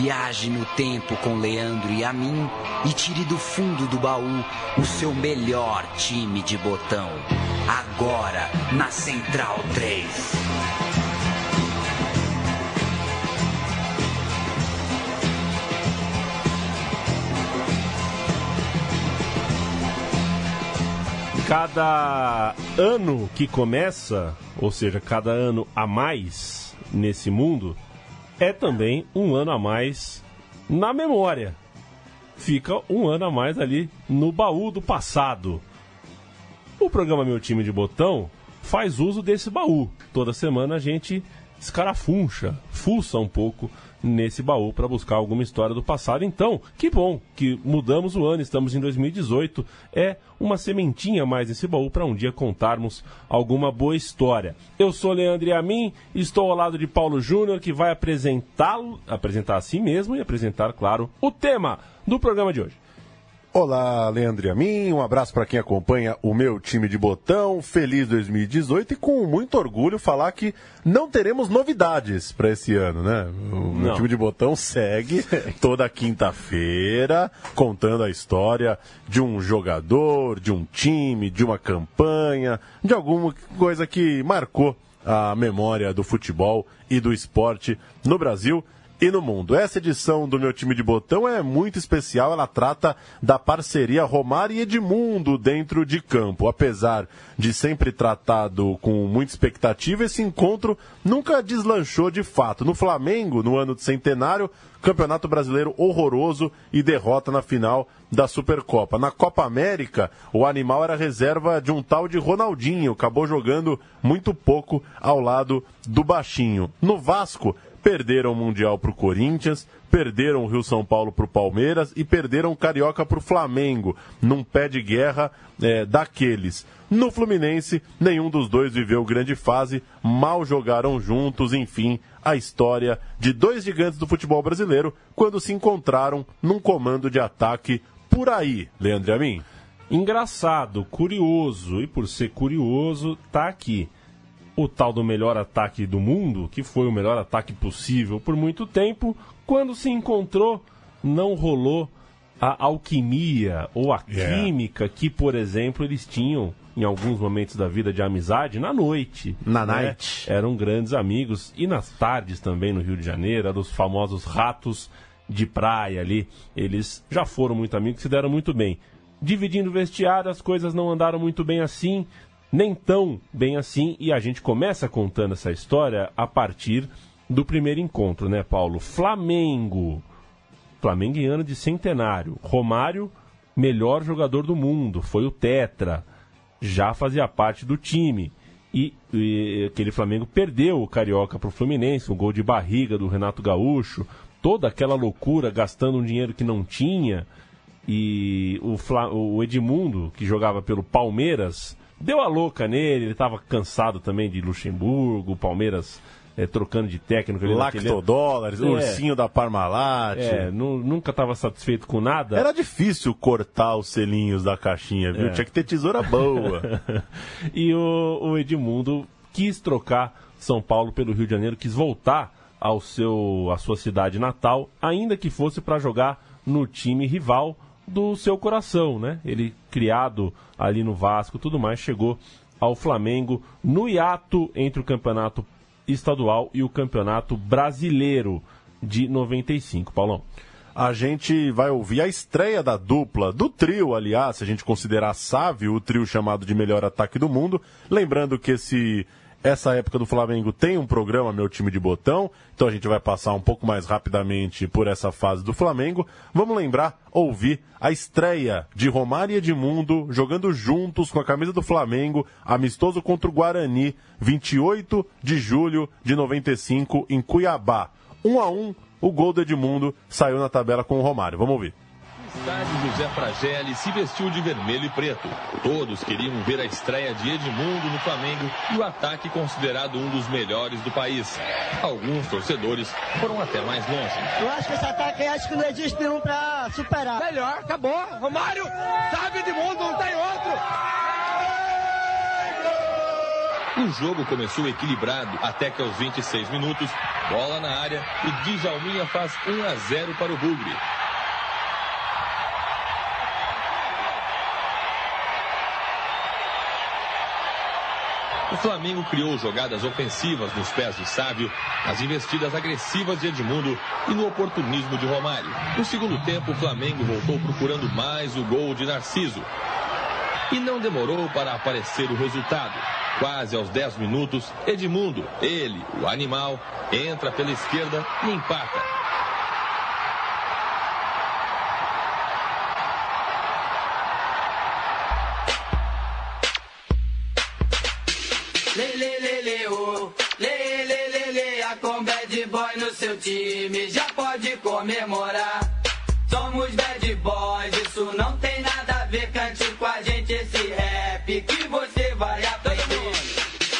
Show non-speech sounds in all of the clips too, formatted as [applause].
Viaje no tempo com Leandro e a mim e tire do fundo do baú o seu melhor time de botão. Agora na Central 3. Cada ano que começa, ou seja, cada ano a mais nesse mundo, é também um ano a mais na memória. Fica um ano a mais ali no baú do passado. O programa Meu Time de Botão faz uso desse baú. Toda semana a gente escarafuncha, fuça um pouco nesse baú para buscar alguma história do passado. Então, que bom que mudamos o ano, estamos em 2018. É uma sementinha mais nesse baú para um dia contarmos alguma boa história. Eu sou Leandro Amin, estou ao lado de Paulo Júnior, que vai apresentá-lo, apresentar a si mesmo e apresentar, claro, o tema do programa de hoje. Olá, Leandro e a mim, um abraço para quem acompanha o meu time de botão, feliz 2018 e com muito orgulho falar que não teremos novidades para esse ano, né? O meu time de botão segue [laughs] toda quinta-feira contando a história de um jogador, de um time, de uma campanha, de alguma coisa que marcou a memória do futebol e do esporte no Brasil e no mundo. Essa edição do meu time de botão é muito especial, ela trata da parceria Romário e Edmundo dentro de campo. Apesar de sempre tratado com muita expectativa, esse encontro nunca deslanchou de fato. No Flamengo, no ano de centenário, Campeonato Brasileiro horroroso e derrota na final da Supercopa. Na Copa América, o animal era reserva de um tal de Ronaldinho, acabou jogando muito pouco ao lado do baixinho. No Vasco, perderam o Mundial para o Corinthians, perderam o Rio São Paulo para o Palmeiras e perderam o Carioca para o Flamengo, num pé de guerra é, daqueles. No Fluminense, nenhum dos dois viveu grande fase, mal jogaram juntos, enfim, a história de dois gigantes do futebol brasileiro quando se encontraram num comando de ataque por aí, Leandro Amin. Engraçado, curioso, e por ser curioso, tá aqui o tal do melhor ataque do mundo, que foi o melhor ataque possível por muito tempo, quando se encontrou, não rolou a alquimia ou a yeah. química que, por exemplo, eles tinham em alguns momentos da vida de amizade na noite. Na né? night. Eram grandes amigos e nas tardes também no Rio de Janeiro, eram os famosos ratos de praia ali. Eles já foram muito amigos, se deram muito bem. Dividindo vestiário, as coisas não andaram muito bem assim nem tão bem assim, e a gente começa contando essa história a partir do primeiro encontro, né, Paulo? Flamengo. Flamengo em ano de centenário. Romário, melhor jogador do mundo, foi o Tetra. Já fazia parte do time. E, e aquele Flamengo perdeu o Carioca para o Fluminense, um gol de barriga do Renato Gaúcho, toda aquela loucura, gastando um dinheiro que não tinha. E o, Fla, o Edmundo, que jogava pelo Palmeiras, deu a louca nele, ele estava cansado também de Luxemburgo, Palmeiras é, trocando de técnico. Lactodólares, naquele... é, ursinho da Parmalat. É, nunca estava satisfeito com nada. Era difícil cortar os selinhos da caixinha, viu? É. Tinha que ter tesoura boa. [laughs] e o, o Edmundo quis trocar São Paulo pelo Rio de Janeiro, quis voltar ao seu, à sua cidade natal, ainda que fosse para jogar no time rival do seu coração, né? Ele criado ali no Vasco, tudo mais, chegou ao Flamengo no hiato entre o campeonato estadual e o campeonato brasileiro de 95. Paulão. A gente vai ouvir a estreia da dupla, do trio, aliás, se a gente considerar Sávio, o trio chamado de melhor ataque do mundo. Lembrando que esse essa época do Flamengo tem um programa Meu Time de Botão, então a gente vai passar um pouco mais rapidamente por essa fase do Flamengo. Vamos lembrar, ouvir a estreia de Romário e Edmundo jogando juntos com a camisa do Flamengo, amistoso contra o Guarani, 28 de julho de 95 em Cuiabá. Um a um, o gol do Edmundo saiu na tabela com o Romário. Vamos ouvir estádio José Fragelli se vestiu de vermelho e preto. Todos queriam ver a estreia de Edmundo no Flamengo e o ataque considerado um dos melhores do país. Alguns torcedores foram até mais longe. Eu acho que esse ataque acho que não existe nenhum para superar. Melhor, acabou. Romário, sabe Edmundo, não tem outro. O jogo começou equilibrado até que aos 26 minutos, bola na área e Djalminha faz 1 a 0 para o Bugre. O Flamengo criou jogadas ofensivas nos pés de Sávio, nas investidas agressivas de Edmundo e no oportunismo de Romário. No segundo tempo, o Flamengo voltou procurando mais o gol de Narciso. E não demorou para aparecer o resultado. Quase aos 10 minutos, Edmundo, ele, o animal, entra pela esquerda e empata. Time já pode comemorar. Somos bad boys, isso não tem nada a ver. Cante com a gente esse rap que você vai aprender.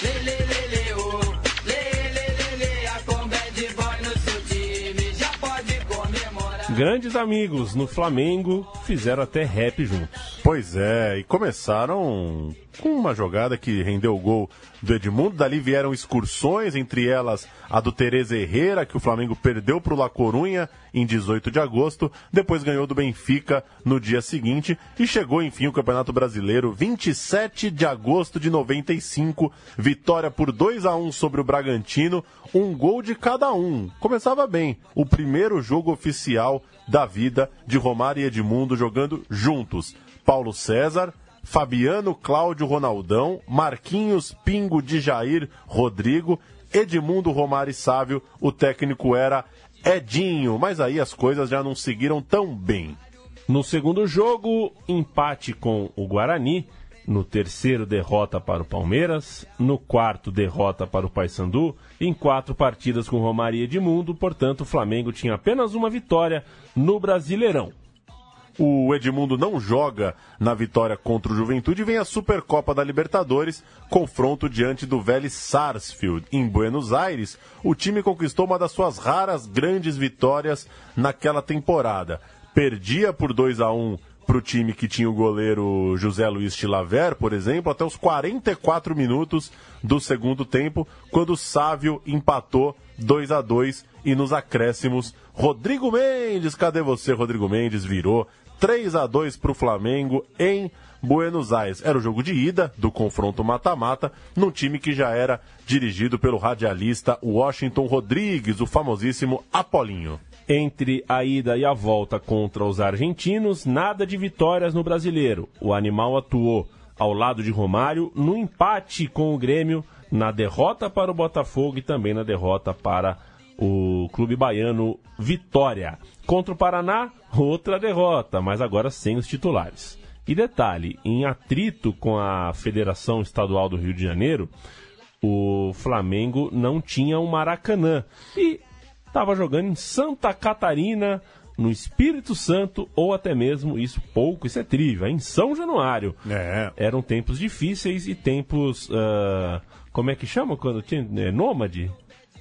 Lê, lê, lê, lê, ô. Lê, lê, lê, lê, a com bad boy no seu time já pode comemorar. Grandes amigos no Flamengo fizeram até rap juntos. Pois é, e começaram com uma jogada que rendeu o gol do Edmundo. Dali vieram excursões, entre elas a do Tereza Herrera, que o Flamengo perdeu para o La Corunha em 18 de agosto. Depois ganhou do Benfica no dia seguinte e chegou, enfim, o Campeonato Brasileiro, 27 de agosto de 95. Vitória por 2 a 1 sobre o Bragantino, um gol de cada um. Começava bem, o primeiro jogo oficial da vida de Romário e Edmundo jogando juntos. Paulo César, Fabiano, Cláudio, Ronaldão, Marquinhos, Pingo, de Jair, Rodrigo, Edmundo, Romário e Sávio. O técnico era Edinho, mas aí as coisas já não seguiram tão bem. No segundo jogo, empate com o Guarani. No terceiro, derrota para o Palmeiras. No quarto, derrota para o Paysandu. Em quatro partidas com Romário e Edmundo, portanto, o Flamengo tinha apenas uma vitória no Brasileirão. O Edmundo não joga na vitória contra o Juventude vem a Supercopa da Libertadores, confronto diante do Vélez Sarsfield. Em Buenos Aires, o time conquistou uma das suas raras grandes vitórias naquela temporada. Perdia por 2 a 1 para o time que tinha o goleiro José Luiz Chilaver, por exemplo, até os 44 minutos do segundo tempo, quando o Sávio empatou 2 a 2 e nos acréscimos, Rodrigo Mendes, cadê você, Rodrigo Mendes? Virou 3 a 2 para o Flamengo em Buenos Aires. Era o jogo de ida do confronto mata-mata, num time que já era dirigido pelo radialista Washington Rodrigues, o famosíssimo Apolinho. Entre a ida e a volta contra os argentinos, nada de vitórias no brasileiro. O animal atuou ao lado de Romário no empate com o Grêmio, na derrota para o Botafogo e também na derrota para o clube baiano Vitória. Contra o Paraná, outra derrota, mas agora sem os titulares. E detalhe, em atrito com a Federação Estadual do Rio de Janeiro, o Flamengo não tinha um Maracanã e estava jogando em Santa Catarina, no Espírito Santo, ou até mesmo, isso pouco, isso é trívia, em São Januário. É. Eram tempos difíceis e tempos. ah, como é que chama quando tinha. É, nômade?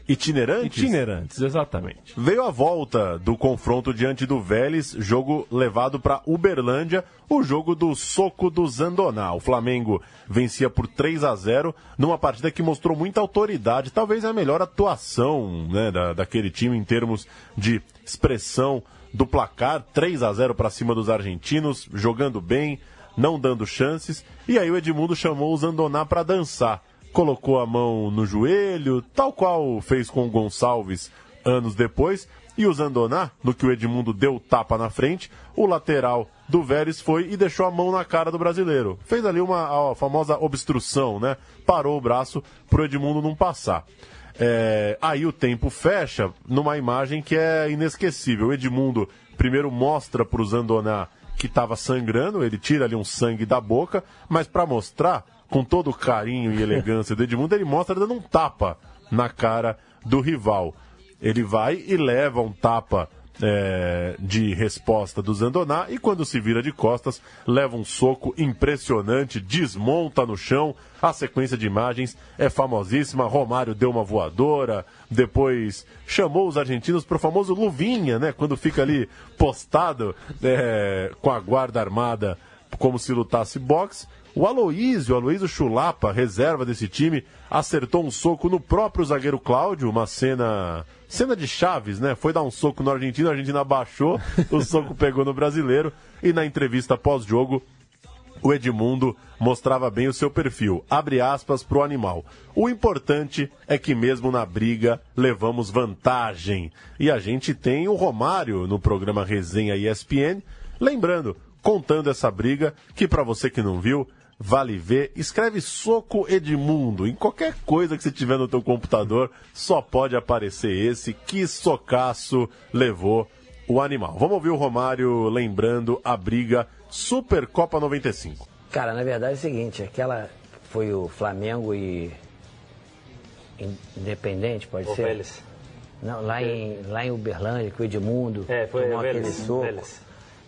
Itinerantes? Itinerantes, exatamente. Veio a volta do confronto diante do Vélez, jogo levado para Uberlândia, o jogo do soco do Zandoná. O Flamengo vencia por 3 a 0 numa partida que mostrou muita autoridade, talvez a melhor atuação né, da, daquele time em termos de expressão do placar, 3 a 0 para cima dos argentinos, jogando bem, não dando chances. E aí o Edmundo chamou o Zandoná para dançar colocou a mão no joelho, tal qual fez com o Gonçalves anos depois, e o Zandoná, no que o Edmundo deu tapa na frente, o lateral do Vélez foi e deixou a mão na cara do brasileiro. Fez ali uma famosa obstrução, né? Parou o braço pro Edmundo não passar. É, aí o tempo fecha numa imagem que é inesquecível. O Edmundo primeiro mostra pro Zandoná que estava sangrando, ele tira ali um sangue da boca, mas para mostrar com todo o carinho e elegância do Edmundo, ele mostra dando um tapa na cara do rival. Ele vai e leva um tapa é, de resposta do Zandoná e quando se vira de costas, leva um soco impressionante, desmonta no chão. A sequência de imagens é famosíssima. Romário deu uma voadora, depois chamou os argentinos para o famoso luvinha, né? Quando fica ali postado é, com a guarda armada como se lutasse boxe. O Aloísio, o Aloísio Chulapa, reserva desse time, acertou um soco no próprio zagueiro Cláudio, uma cena. Cena de Chaves, né? Foi dar um soco no argentino, a Argentina abaixou, [laughs] o soco pegou no brasileiro. E na entrevista pós-jogo, o Edmundo mostrava bem o seu perfil. Abre aspas pro animal. O importante é que mesmo na briga levamos vantagem. E a gente tem o Romário no programa Resenha ESPN. Lembrando, contando essa briga, que para você que não viu, vale ver. Escreve Soco Edmundo. Em qualquer coisa que você tiver no teu computador, só pode aparecer esse. Que socaço levou o animal. Vamos ouvir o Romário lembrando a briga Supercopa 95. Cara, na verdade é o seguinte, aquela foi o Flamengo e Independente, pode Ou ser? Vélez. Não, lá em, lá em Uberlândia, que o Edmundo É, foi tomou o aquele Vélez, soco. Vélez.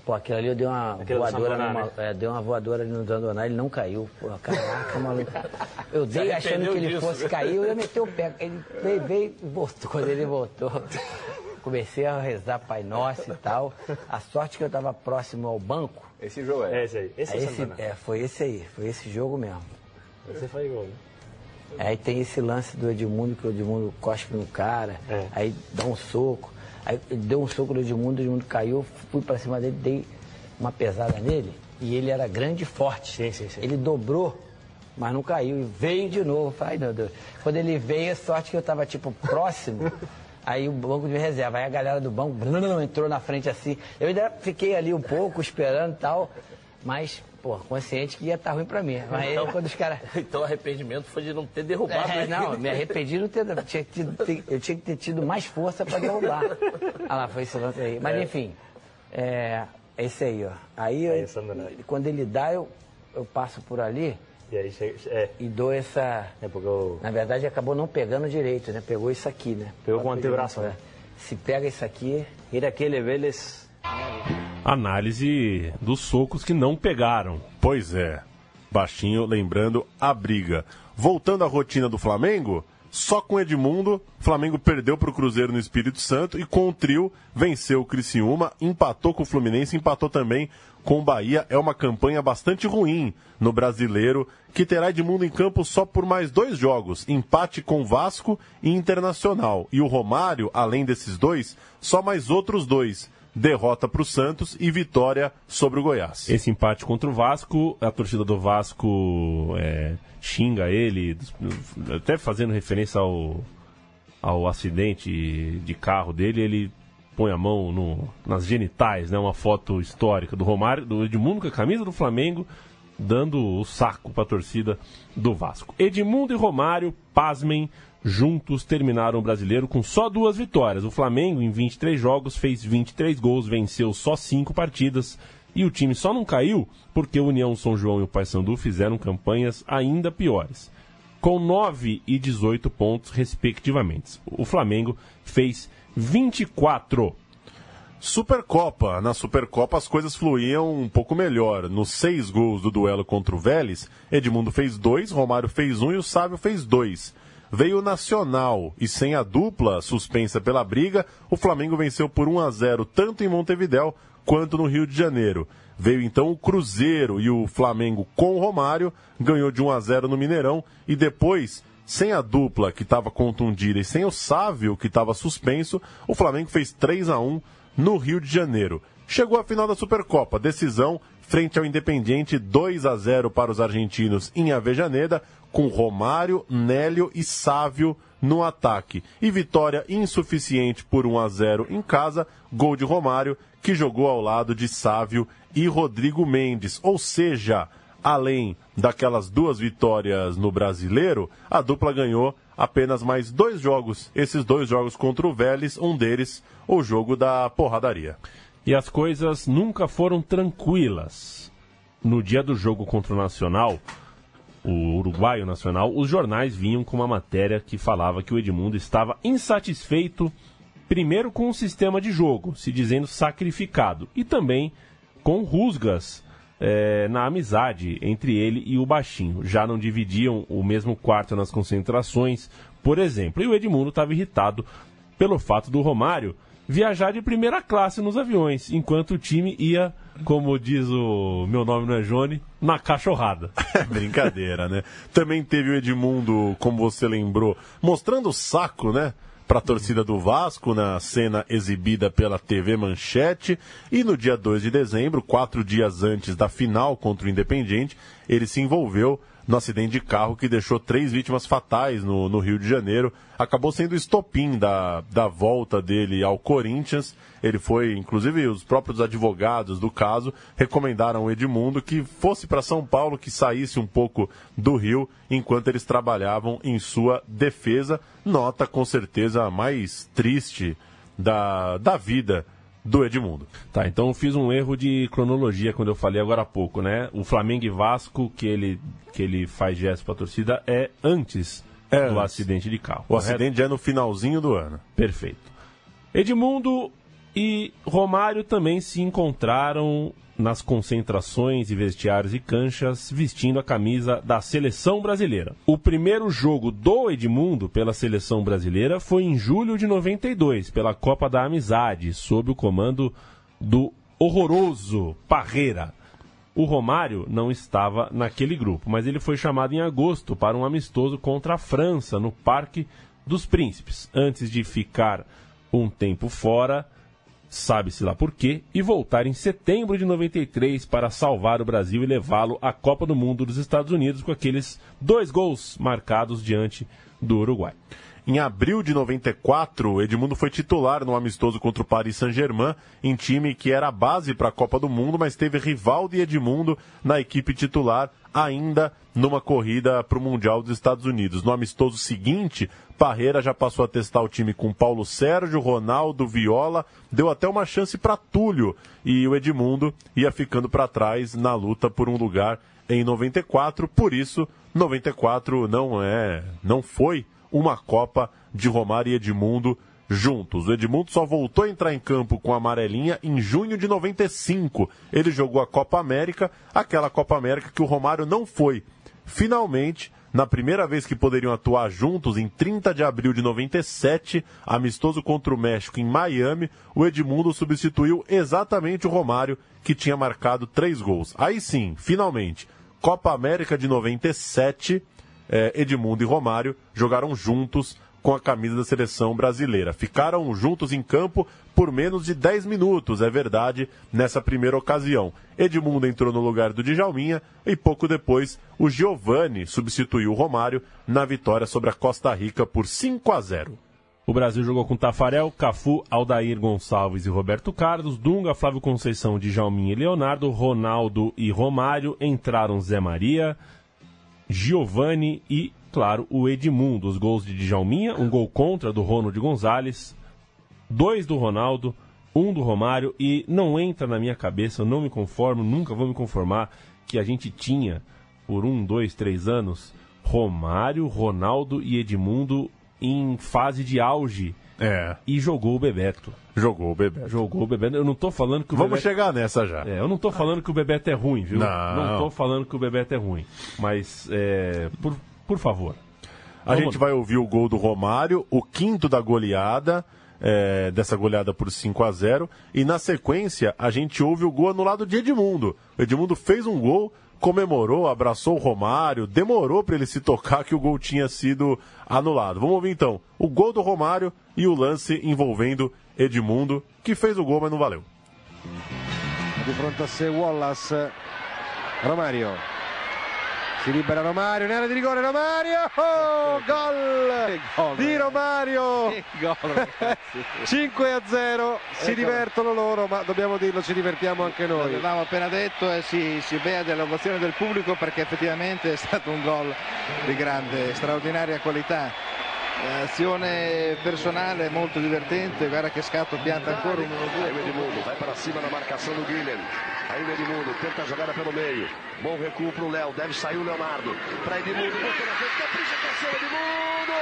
Pô, aquilo ali eu dei uma Aquele do voadora Sandoná, numa, é, deu uma voadora ali no Zandoná, ele não caiu. Pô, caraca, maluco. Eu dei achando que ele disso. fosse cair, eu ia meter o pé. Ele veio, veio e voltou. Quando ele voltou, comecei a rezar Pai Nosso e tal. A sorte que eu estava próximo ao banco. Esse jogo É é. esse aí. Esse Aí é o esse, é, foi esse aí, foi esse jogo mesmo. Você faz gol, né? Aí tem esse lance do Edmundo, que o Edmundo cospe no cara, É. aí dá um soco. Aí deu um soco no Edmundo, o Edmundo caiu, fui pra cima dele, dei uma pesada nele, e ele era grande e forte. Sim, sim, sim. Ele dobrou, mas não caiu, e veio de novo. Ai, meu Deus. Quando ele veio, a sorte que eu tava, tipo, próximo. [laughs] Aí o banco de reserva, aí a galera do banco blum, entrou na frente assim. Eu ainda fiquei ali um pouco, esperando e tal, mas, pô, consciente que ia estar ruim pra mim. Mas aí, quando os caras. [laughs] Então o arrependimento foi de não ter derrubado É, ele. não, me arrependi de não ter. Tinha tido- eu tinha que ter tido mais força para derrubar. Ah lá, foi esse lance aí. Mas enfim, é, é esse aí, ó. Aí, eu- Aí, Sandro, quando ele dá, eu, eu passo por ali E aí chega. É, e dou essa. é porque eu. Na verdade, acabou não pegando direito, né? Pegou isso aqui, né? Pegou com o antebraço, né? Se pega isso aqui, Ir aquele Vélez. Análise dos socos que não pegaram. Pois é. Baixinho lembrando a briga. Voltando à rotina do Flamengo, só com Edmundo, Flamengo perdeu para o Cruzeiro no Espírito Santo e com o trio venceu o Criciúma, empatou com o Fluminense, empatou também com o Bahia. É uma campanha bastante ruim no brasileiro, que terá Edmundo em campo só por mais dois jogos: empate com Vasco e Internacional. E o Romário, além desses dois, só mais outros dois derrota para o Santos e vitória sobre o Goiás. Esse empate contra o Vasco, a torcida do Vasco é, xinga ele, até fazendo referência ao, ao acidente de carro dele, ele põe a mão no- nas genitais, né? Uma foto histórica do Romário, do Edmundo com a camisa do Flamengo, dando o saco para a torcida do Vasco. Edmundo e Romário, pasmem, juntos terminaram o brasileiro com só duas vitórias. O Flamengo, em 23 jogos, fez 23 gols, venceu só 5 partidas. E o time só não caiu porque o União São João e o Paysandu fizeram campanhas ainda piores. Com 9 e 18 pontos, respectivamente. O Flamengo fez 24. Supercopa. Na Supercopa as coisas fluíam um pouco melhor. Nos seis gols do duelo contra o Vélez, Edmundo fez dois, Romário fez um e o Sábio fez dois. Veio o Nacional e sem a dupla suspensa pela briga, o Flamengo venceu por 1 a 0 tanto em Montevidéu quanto no Rio de Janeiro. Veio então o Cruzeiro e o Flamengo com o Romário ganhou de 1 a 0 no Mineirão e depois sem a dupla que estava contundida e sem o Sávio que estava suspenso, o Flamengo fez 3 a 1 no Rio de Janeiro. Chegou à final da Supercopa, decisão frente ao Independiente 2 a 0 para os argentinos em Avejaneda, com Romário, Nélio e Sávio no ataque. E vitória insuficiente por 1 a 0 em casa, gol de Romário, que jogou ao lado de Sávio e Rodrigo Mendes. Ou seja, além daquelas duas vitórias no Brasileiro, a dupla ganhou apenas mais dois jogos. Esses dois jogos contra o Vélez, um deles o jogo da porradaria. E as coisas nunca foram tranquilas. No dia do jogo contra o Nacional, o Uruguaio Nacional, os jornais vinham com uma matéria que falava que o Edmundo estava insatisfeito, primeiro com o sistema de jogo, se dizendo sacrificado, e também com rusgas eh, na amizade entre ele e o Baixinho. Já não dividiam o mesmo quarto nas concentrações, por exemplo. E o Edmundo estava irritado pelo fato do Romário viajar de primeira classe nos aviões, enquanto o time ia, como diz o meu nome não é Johnny, na cachorrada. [laughs] É brincadeira, né? Também teve o Edmundo, como você lembrou, mostrando o saco, né? Para a torcida do Vasco na cena exibida pela TV Manchete. E no dia 2 de dezembro, quatro dias antes da final contra o Independiente, ele se envolveu no acidente de carro que deixou três vítimas fatais no, no Rio de Janeiro. Acabou sendo o estopim da, da volta dele ao Corinthians. Ele foi, inclusive, os próprios advogados do caso recomendaram ao Edmundo que fosse para São Paulo, que saísse um pouco do Rio enquanto eles trabalhavam em sua defesa. Nota com certeza mais triste da, da vida do Edmundo. Tá, então eu fiz um erro de cronologia quando eu falei agora há pouco, né? O Flamengo e Vasco, que ele, que ele faz gesto pra torcida, é antes É do antes. acidente de carro. O acidente já é no finalzinho do ano. Perfeito. Edmundo e Romário também se encontraram nas concentrações e vestiários e canchas vestindo a camisa da seleção brasileira. O primeiro jogo do Edmundo pela seleção brasileira foi em julho de 92, pela Copa da Amizade, sob o comando do horroroso Parreira. O Romário não estava naquele grupo, mas ele foi chamado em agosto para um amistoso contra a França no Parque dos Príncipes, antes de ficar um tempo fora, sabe-se lá por quê, e voltar em setembro de 93 para salvar o Brasil e levá-lo à Copa do Mundo dos Estados Unidos com aqueles dois gols marcados diante do Uruguai. Em abril de 94, Edmundo foi titular no amistoso contra o Paris Saint-Germain, em time que era a base para a Copa do Mundo, mas teve Rivaldo e Edmundo na equipe titular, ainda numa corrida para o Mundial dos Estados Unidos. No amistoso seguinte, Parreira já passou a testar o time com Paulo Sérgio, Ronaldo, Viola, deu até uma chance para Túlio e o Edmundo ia ficando para trás na luta por um lugar em 94, por isso 94 não é, não foi uma Copa de Romário e Edmundo juntos. O Edmundo só voltou a entrar em campo com a amarelinha em junho de 95. Ele jogou a Copa América, aquela Copa América que o Romário não foi. Finalmente, na primeira vez que poderiam atuar juntos, em 30 de abril de 97, amistoso contra o México em Miami, o Edmundo substituiu exatamente o Romário, que tinha marcado três gols. Aí sim, finalmente, Copa América de 97, eh, Edmundo e Romário jogaram juntos com a camisa da seleção brasileira. Ficaram juntos em campo por menos de 10 minutos, é verdade, nessa primeira ocasião. Edmundo entrou no lugar do Djalminha e pouco depois o Giovani substituiu o Romário na vitória sobre a Costa Rica por 5 a 0. O Brasil jogou com Tafarel, Cafu, Aldair Gonçalves e Roberto Carlos, Dunga, Flávio Conceição, Djalminha e Leonardo, Ronaldo e Romário, entraram Zé Maria, Giovani e, claro, o Edmundo. Os gols de Djalminha, um gol contra do Ronald Gonzalez, dois do Ronaldo, um do Romário e não entra na minha cabeça, eu não me conformo, nunca vou me conformar que a gente tinha por um, dois, três anos Romário, Ronaldo e Edmundo em fase de auge É, e jogou o Bebeto. jogou o Bebeto. Jogou o Bebeto. Eu não tô falando que o Vamos Bebeto... chegar nessa já. É, eu não tô falando que o Bebeto é ruim, viu? Não. tô falando que o Bebeto é ruim. Mas, é, por, por favor. A Vamos gente vai ouvir o gol do Romário, o quinto da goleada, é, dessa goleada por 5 a 0 E na sequência, a gente ouve o gol anulado de Edmundo. O Edmundo fez um gol, comemorou, abraçou o Romário, demorou para ele se tocar que o gol tinha sido anulado. Vamos ouvir então o gol do Romário e o lance envolvendo Edmundo, que fez o gol, mas não valeu. di fronte a sé Wallace. Romario. Si libera Romario in area di rigore Romario! Oh, gol di Romario! 5 a 0 si divertono loro ma dobbiamo dirlo ci divertiamo anche noi. L'avevamo appena detto e si, si bea dell'ovazione del pubblico perché effettivamente è stato un gol di grande, straordinaria qualità. Azione personale molto divertente, guarda che scatto pianta ancora un 1-2. Edmundo vai para cima na marcação do Guilherme. Ainda Edmundo tenta a jogada pelo meio. Bom recuo o Léo. Deve sair o Leonardo. Para Edmundo. Capricha Edmundo.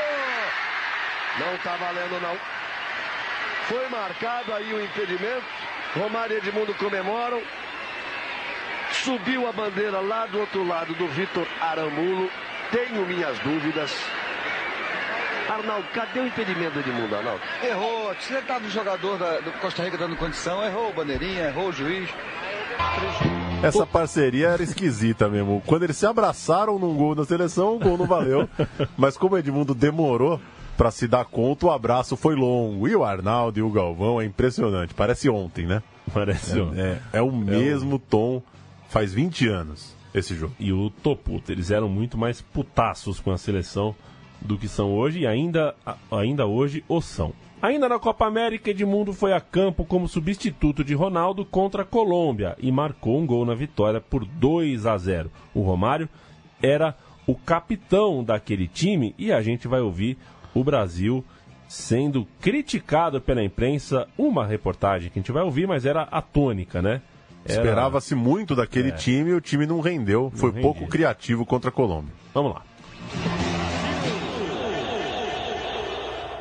Não está valendo não. Foi marcado aí o impedimento. Romário e Edmundo comemoram. Subiu a bandeira lá do outro lado do Vitor Aramulo. Tenho minhas dúvidas. Arnaldo, cadê o impedimento do Edmundo, Arnaldo? Errou. Se ele do jogador da, do Costa Rica dando condição, errou o bandeirinha, errou o juiz. Essa parceria era esquisita mesmo. Quando eles se abraçaram num gol na seleção, o gol não valeu. [laughs] Mas como o Edmundo demorou para se dar conta, o abraço foi longo. E o Arnaldo e o Galvão é impressionante. Parece ontem, né? Parece É, ontem. é, é o mesmo tom. Faz 20 anos esse jogo. E o Toputo, eles eram muito mais putaços com a seleção do que são hoje e ainda, ainda hoje o são. Ainda na Copa América, Edmundo foi a campo como substituto de Ronaldo contra a Colômbia e marcou um gol na vitória por 2 a 0. O Romário era o capitão daquele time e a gente vai ouvir o Brasil sendo criticado pela imprensa. Uma reportagem que a gente vai ouvir, mas era a tônica, né? Era- Esperava-se muito daquele É. time e o time não rendeu. Foi rendia. pouco criativo contra a Colômbia. Vamos lá.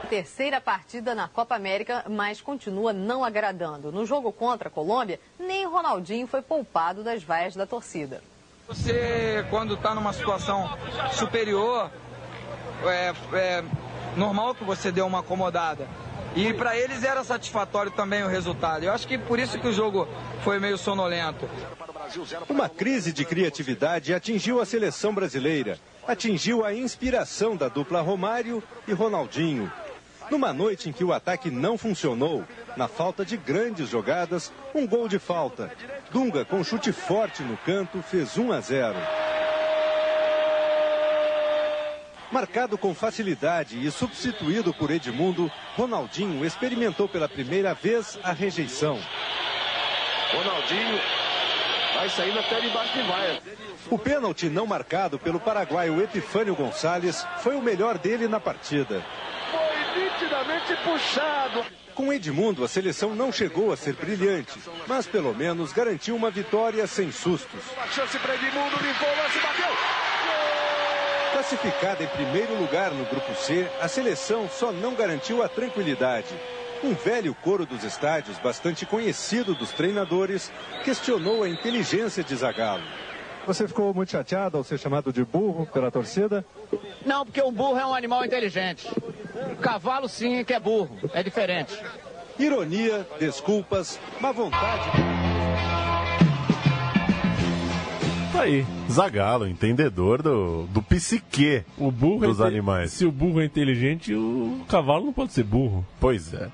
Terceira partida na Copa América, mas continua não agradando. No jogo contra a Colômbia, nem Ronaldinho foi poupado das vaias da torcida. Você, quando está numa situação superior, é, é normal que você dê uma acomodada. E para eles era satisfatório também o resultado. Eu acho que por isso que o jogo foi meio sonolento. Uma crise de criatividade atingiu a seleção brasileira. Atingiu a inspiração da dupla Romário e Ronaldinho. Numa noite em que o ataque não funcionou, na falta de grandes jogadas, um gol de falta. Dunga, com chute forte no canto, fez 1 a 0. Marcado com facilidade e substituído por Edmundo, Ronaldinho experimentou pela primeira vez a rejeição. Ronaldinho vai saindo até debaixo de vaia. O pênalti não marcado pelo paraguaio Epifânio Gonçalves foi o melhor dele na partida. Puxado. Com Edmundo, a seleção não chegou a ser brilhante, mas pelo menos garantiu uma vitória sem sustos. Uma chance para Edmundo, limpou o lance, bateu. Classificada em primeiro lugar no grupo C, a seleção só não garantiu a tranquilidade. Um velho coro dos estádios, bastante conhecido dos treinadores, questionou a inteligência de Zagallo. Você ficou muito chateado ao ser chamado de burro pela torcida? Não, porque um burro é um animal inteligente. O cavalo sim que é burro, é diferente. Ironia, desculpas, má vontade. Tá aí. Zagalo, entendedor do, do psique o burro dos é animais. Se o burro é inteligente, o cavalo não pode ser burro. Pois é.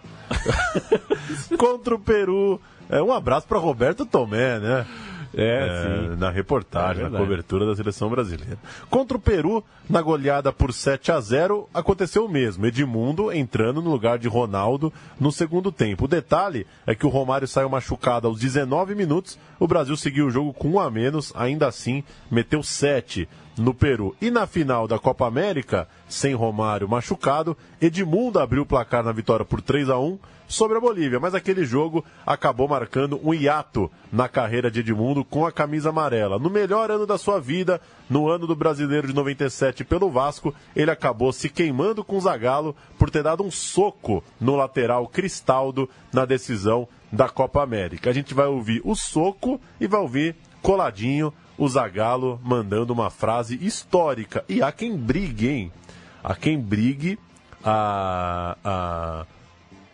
[laughs] Contra o Peru. É, um abraço para Roberto Tomé, né? É, sim. Na reportagem, É na cobertura da seleção brasileira. Contra o Peru, na goleada por 7 a 0 aconteceu o mesmo. Edmundo entrando no lugar de Ronaldo no segundo tempo. O detalhe é que o Romário saiu machucado aos 19 minutos. O Brasil seguiu o jogo com um a menos, ainda assim meteu 7 no Peru. E na final da Copa América, sem Romário machucado, Edmundo abriu o placar na vitória por 3 a 1 sobre a Bolívia, mas aquele jogo acabou marcando um hiato na carreira de Edmundo com a camisa amarela. No melhor ano da sua vida, no ano do Brasileiro de 97 pelo Vasco, ele acabou se queimando com o Zagallo por ter dado um soco no lateral Cristaldo na decisão da Copa América. A gente vai ouvir o soco e vai ouvir coladinho o Zagallo mandando uma frase histórica. E há quem brigue, hein? Há quem brigue a, a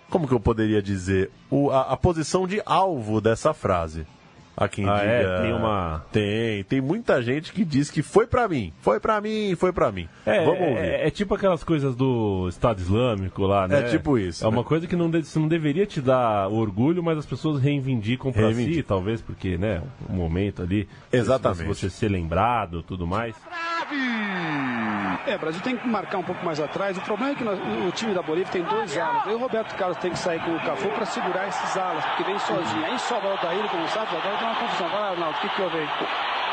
como que eu poderia dizer? O, a, a posição de alvo dessa frase. Há quem Ah, diga. é? Tem uma- Tem, tem muita gente que diz que foi pra mim, foi pra mim, foi pra mim. É, Vamos ouvir. é, é tipo aquelas coisas do Estado Islâmico lá, né? É tipo isso, É uma né? coisa que não, de- não deveria te dar orgulho, mas as pessoas reivindicam pra si, talvez porque, né, o momento ali. Exatamente. Você ser lembrado tudo mais. É, o Brasil tem que marcar um pouco mais atrás. O problema é que nós- o time da Bolívia tem dois alas. Aí o Roberto Carlos tem que sair com o Cafu para segurar esses alas, porque vem sozinho. Aí sobra o Aldair com o Santos, agora uma confusão. Vai lá, Arnaldo, o que, que houve aí?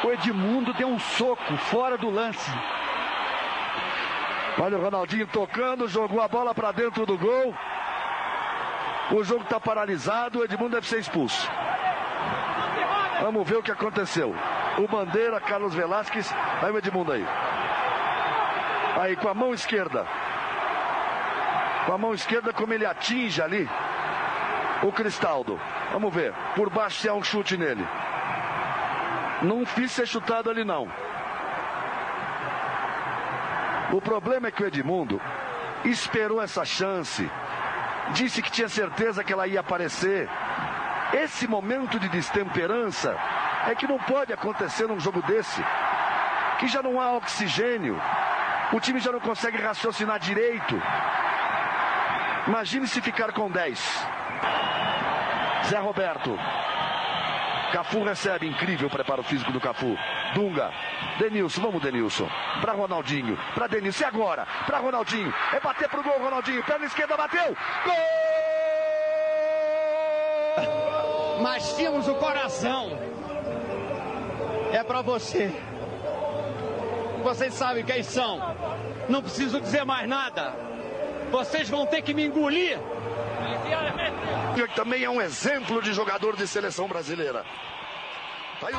O Edmundo deu um soco fora do lance. Olha o Ronaldinho tocando, jogou a bola para dentro do gol. O jogo está paralisado, o Edmundo deve ser expulso. Vamos ver o que aconteceu. O Bandeira, Carlos Velasquez, aí o Edmundo aí. Aí com a mão esquerda. Com a mão esquerda, como ele atinge ali o Cristaldo. Vamos ver. Por baixo se há um chute nele. Não fiz ser chutado ali não. O problema é que o Edmundo, esperou essa chance, disse que tinha certeza que ela ia aparecer. Esse momento de destemperança é que não pode acontecer num jogo desse, que já não há oxigênio, o time já não consegue raciocinar direito. Imagine se ficar com 10. Zé Roberto. Cafu recebe, incrível preparo físico do Cafu. Dunga, Denilson, vamos Denilson. Para Ronaldinho, para Denilson, e agora? Para Ronaldinho, é bater pro gol, Ronaldinho. Perna esquerda bateu. Gol! Mas tínhamos o coração. É pra você. Vocês sabem quem são. Não preciso dizer mais nada. Vocês vão ter que me engolir. Que também é um exemplo de jogador de seleção brasileira. Tá aí.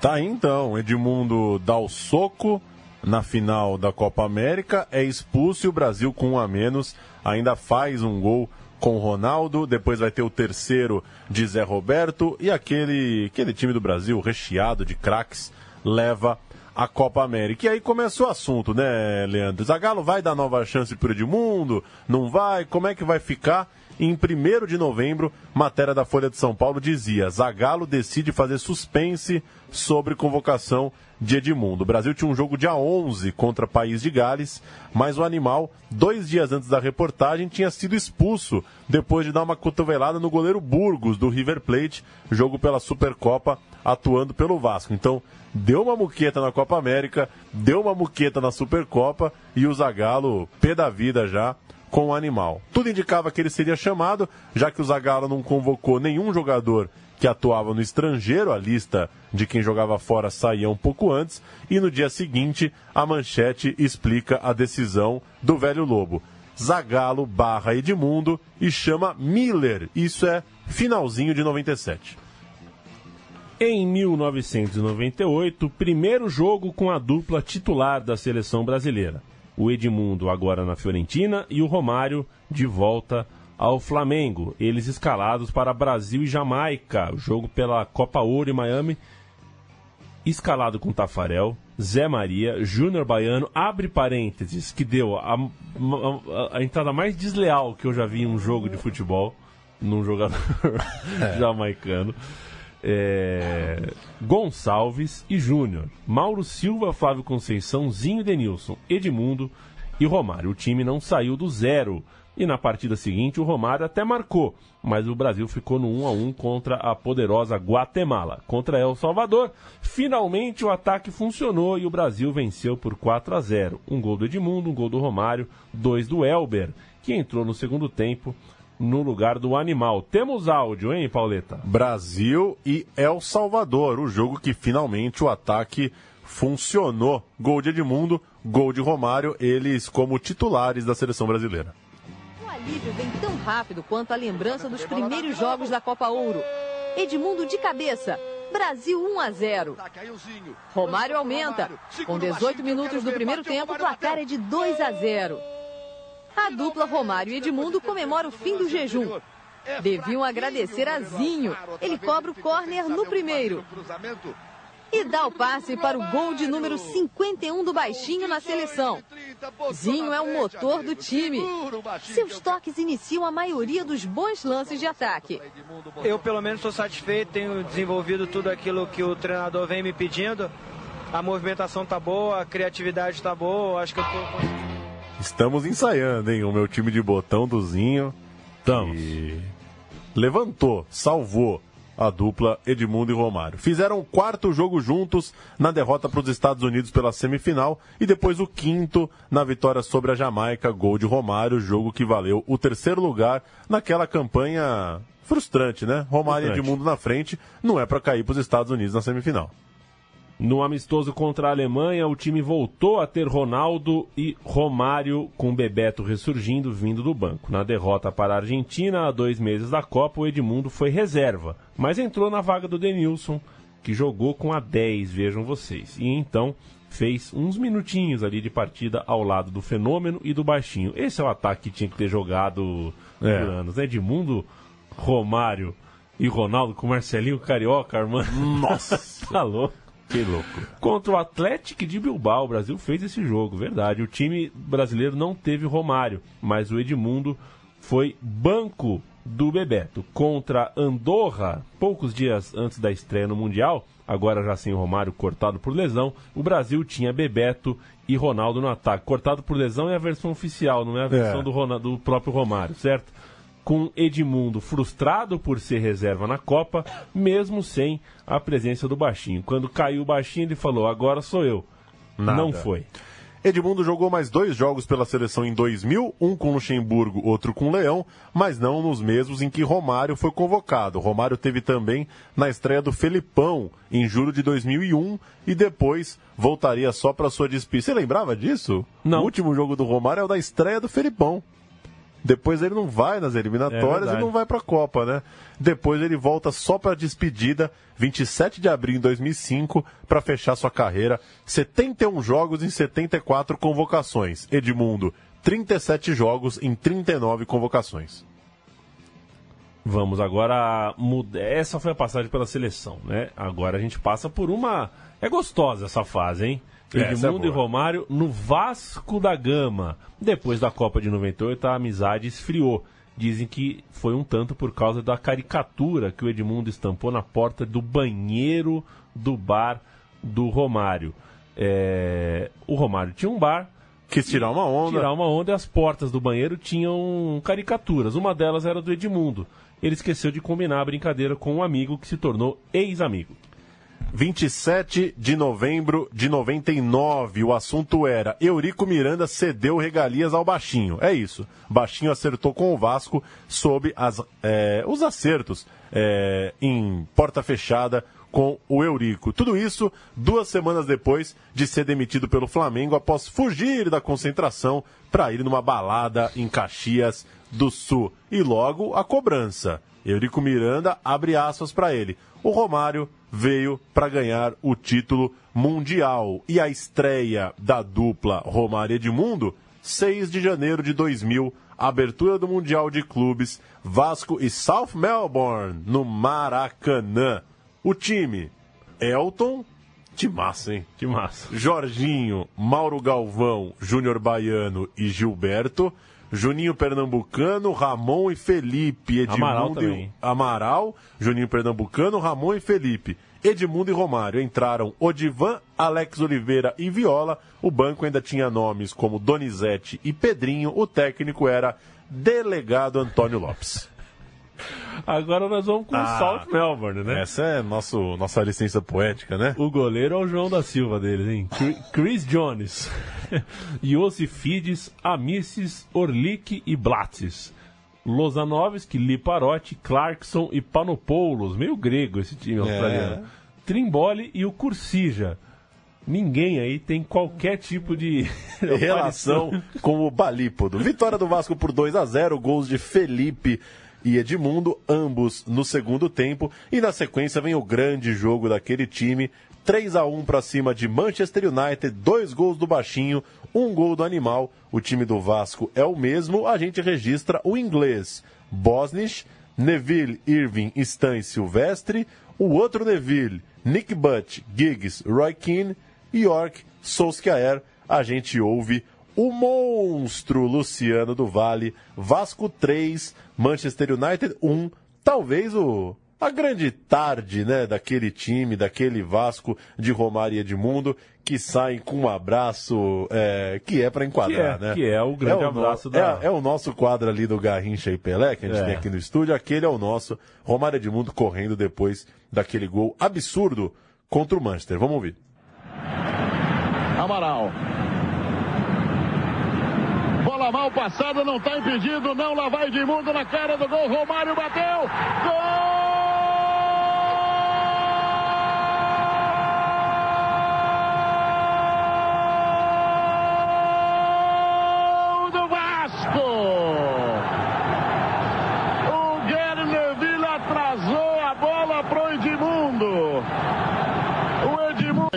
Tá aí então, Edmundo dá o soco na final da Copa América, é expulso e o Brasil com um a menos ainda faz um gol com o Ronaldo, depois vai ter o terceiro de Zé Roberto e aquele, aquele time do Brasil recheado de craques leva a Copa América. E aí começou o assunto, né, Leandro? Zagallo vai dar nova chance pro Edmundo? Não vai? Como é que vai ficar? Em 1 de novembro, matéria da Folha de São Paulo dizia: Zagallo decide fazer suspense sobre convocação de Edmundo. O Brasil tinha um jogo dia 11 contra País de Gales, mas o animal, dois dias antes da reportagem, tinha sido expulso depois de dar uma cotovelada no goleiro Burgos do River Plate, jogo pela Supercopa, atuando pelo Vasco. Então, deu uma muqueta na Copa América, deu uma muqueta na Supercopa e o Zagallo, pé da vida já, com o animal. Tudo indicava que ele seria chamado, já que o Zagallo não convocou nenhum jogador que atuava no estrangeiro, a lista de quem jogava fora saía um pouco antes, e no dia seguinte a manchete explica a decisão do velho Lobo. Zagallo barra Edmundo e chama Miller. Isso é finalzinho de 97. Em 1998, primeiro jogo com a dupla titular da seleção brasileira. O Edmundo agora na Fiorentina e o Romário de volta ao Flamengo. Eles escalados para Brasil e Jamaica, jogo pela Copa Ouro em Miami. Escalado com Tafarel, Zé Maria, Júnior Baiano, abre parênteses, que deu a, a, a, entrada mais desleal que eu já vi em um jogo de futebol, num jogador [laughs] é. jamaicano. É, Gonçalves e Júnior, Mauro Silva, Flávio Conceição, Zinho Denilson, Edmundo e Romário. O time não saiu do zero. E na partida seguinte, o Romário até marcou, mas o Brasil ficou no 1 a 1 contra a poderosa Guatemala. Contra El Salvador, finalmente o ataque funcionou e o Brasil venceu por 4 a 0. Um gol do Edmundo, um gol do Romário, dois do Elber, que entrou no segundo tempo no lugar do animal. Temos áudio, hein, Pauleta? Brasil e El Salvador, o jogo que finalmente o ataque funcionou. Gol de Edmundo, gol de Romário, eles como titulares da seleção brasileira. O alívio vem tão rápido quanto a lembrança dos primeiros jogos da Copa Ouro. Edmundo de cabeça. Brasil 1 a 0. Romário aumenta. Com 18 minutos do primeiro tempo, o placar é de 2 a 0. A dupla Romário e Edmundo comemora o fim do jejum. Deviam agradecer a Zinho. Ele cobra o córner no primeiro. E dá o passe para o gol de número 51 do Baixinho na seleção. Zinho é o motor do time. Seus toques iniciam a maioria dos bons lances de ataque. Eu, pelo menos, estou satisfeito. Tenho desenvolvido tudo aquilo que o treinador vem me pedindo. A movimentação está boa, a criatividade está boa. Acho que eu estou. Estamos ensaiando, hein? O meu time de botão do Zinho. Estamos. E... Levantou, salvou a dupla Edmundo e Romário. Fizeram o quarto jogo juntos na derrota para os Estados Unidos pela semifinal e depois o quinto na vitória sobre a Jamaica, gol de Romário, jogo que valeu o terceiro lugar naquela campanha frustrante, né? Romário frustrante. e Edmundo na frente, não é para cair para os Estados Unidos na semifinal. No amistoso contra a Alemanha, o time voltou a ter Ronaldo e Romário, com Bebeto ressurgindo, vindo do banco. Na derrota para a Argentina, há dois meses da Copa, o Edmundo foi reserva, mas entrou na vaga do Denilson, que jogou com a 10, vejam vocês. E então fez uns minutinhos ali de partida ao lado do Fenômeno e do Baixinho. Esse é o ataque que tinha que ter jogado é. por anos, né? Edmundo, Romário e Ronaldo com Marcelinho Carioca, Armando. Nossa! [laughs] Falou. Que louco. Contra o Atlético de Bilbao, o Brasil fez esse jogo, verdade. O time brasileiro não teve Romário, mas o Edmundo foi banco do Bebeto. Contra Andorra, poucos dias antes da estreia no Mundial, agora já sem o Romário cortado por lesão, o Brasil tinha Bebeto e Ronaldo no ataque. Cortado por lesão é a versão oficial, não é a versão É. do, Rona- do próprio Romário, certo? Com Edmundo frustrado por ser reserva na Copa, mesmo sem a presença do Baixinho. Quando caiu o Baixinho, ele falou: agora sou eu. Nada. Não foi. Edmundo jogou mais dois jogos pela seleção em 2000, um com Luxemburgo, outro com Leão, mas não nos mesmos em que Romário foi convocado. Romário teve também na estreia do Felipão, em julho de 2001, e depois voltaria só para sua despedida. Você lembrava disso? Não. O último jogo do Romário é o da estreia do Felipão. Depois ele não vai nas É eliminatórias verdade. e não vai para a Copa, né? Depois ele volta só para despedida, 27 de abril de 2005, para fechar sua carreira. 71 jogos em 74 convocações. Edmundo, 37 jogos em 39 convocações. Vamos agora mudar. Essa foi a passagem pela seleção, né? Agora a gente passa por uma. É gostosa essa fase, hein? É Edmundo e boa. Romário no Vasco da Gama. Depois da Copa de 98, a amizade esfriou. Dizem que foi um tanto por causa da caricatura que o Edmundo estampou na porta do banheiro do bar do Romário. É, O Romário tinha um bar. Quis tirar uma onda. Tirar uma onda e as portas do banheiro tinham caricaturas. Uma delas era do Edmundo. Ele esqueceu de combinar a brincadeira com um amigo que se tornou ex-amigo. 27 de novembro de 99. O assunto era: Eurico Miranda cedeu regalias ao Baixinho. É isso. Baixinho acertou com o Vasco sob as, é, os acertos é, em porta fechada com o Eurico. Tudo isso duas semanas depois de ser demitido pelo Flamengo após fugir da concentração para ir numa balada em Caxias do Sul. E logo a cobrança. Eurico Miranda abre aspas para ele. O Romário veio para ganhar o título mundial. E a estreia da dupla Romário Edmundo, 6 de janeiro de 2000, abertura do Mundial de Clubes, Vasco e South Melbourne, no Maracanã. O time, Elton, que massa, hein? Que massa. Jorginho, Mauro Galvão, Júnior Baiano e Gilberto. Juninho Pernambucano, Ramon e Felipe. Edmundo Amaral e- também. Amaral, Juninho Pernambucano, Ramon e Felipe. Edmundo e Romário entraram Odivan, Alex Oliveira e Viola. O banco ainda tinha nomes como Donizete e Pedrinho. O técnico era Delegado Antônio Lopes. Agora nós vamos com o Ah, South Melbourne, né? Essa é nosso, nossa licença poética, né? O goleiro é o João da Silva deles, hein? Chris Jones. [laughs] Iosifides, Amices, Orlik e Blattes. Lozanovski, Liparotti, Clarkson e Panopoulos. Meio grego esse time australiano. Trimboli e o Cursija. Ninguém aí tem qualquer tipo de [laughs] relação com o Balípodo. Vitória do Vasco por 2 a 0 gols de Felipe e Edmundo, ambos no segundo tempo. E na sequência vem o grande jogo daquele time. 3 a 1 para cima de Manchester United, dois gols do Baixinho, um gol do Animal. O time do Vasco é o mesmo. A gente registra o inglês Bosnich, Neville, Irving, Stan e Silvestre. O outro Neville, Nick Butt, Giggs, Roy Keane, York, Solskjaer. A gente ouve o monstro Luciano do Vale, Vasco 3, Manchester United 1, talvez o a grande tarde, né, daquele time, daquele Vasco de Romário e Edmundo, que saem com um abraço é, que é para enquadrar, Que é- né? que é o grande no- abraço da- é, é o nosso quadro ali do Garrincha e Pelé, que a gente É. tem aqui no estúdio, aquele é o nosso, Romário Edmundo correndo depois daquele gol absurdo contra o Manchester. Vamos ouvir. Amaral. Mal passada, não está impedido, não. Lá vai Edmundo na cara do gol. Romário bateu. Gol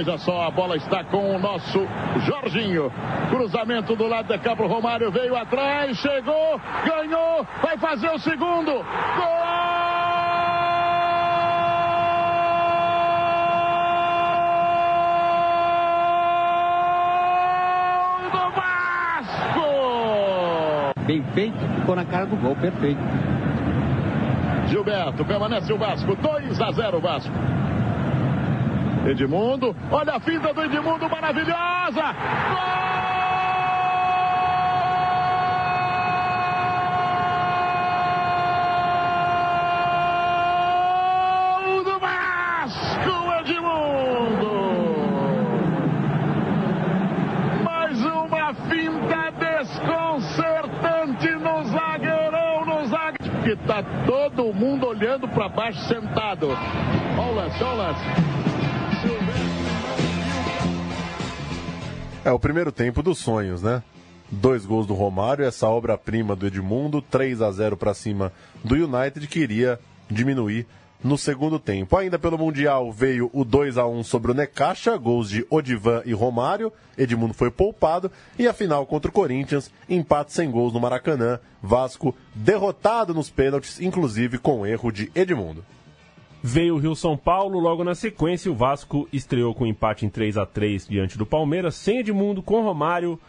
Veja só, a bola está com o nosso Jorginho. Cruzamento do lado da cá pro Romário, veio atrás, chegou, ganhou, vai fazer o segundo. Gol! bem feito, ficou na cara do gol, perfeito. Gilberto, permanece o Vasco, 2 a 0 Vasco. Edmundo, olha a finta do Edmundo, maravilhosa! Gol do Vasco, Edmundo! Mais uma finta desconcertante no zagueirão, no zagueirão. Que tá todo mundo olhando para baixo sentado. Olha o lance, olha o lance. É o primeiro tempo dos sonhos, né? Dois gols do Romário, essa obra-prima do Edmundo, 3 a 0 para cima do United, que iria diminuir no segundo tempo. Ainda pelo Mundial veio o 2 a 1 sobre o Necaxa, gols de Odivan e Romário. Edmundo foi poupado e a final contra o Corinthians, empate sem gols no Maracanã. Vasco derrotado nos pênaltis, inclusive com erro de Edmundo. Veio o Rio São Paulo, logo na sequência o Vasco estreou com empate em 3 a 3 diante do Palmeiras, sem Edmundo, com Romário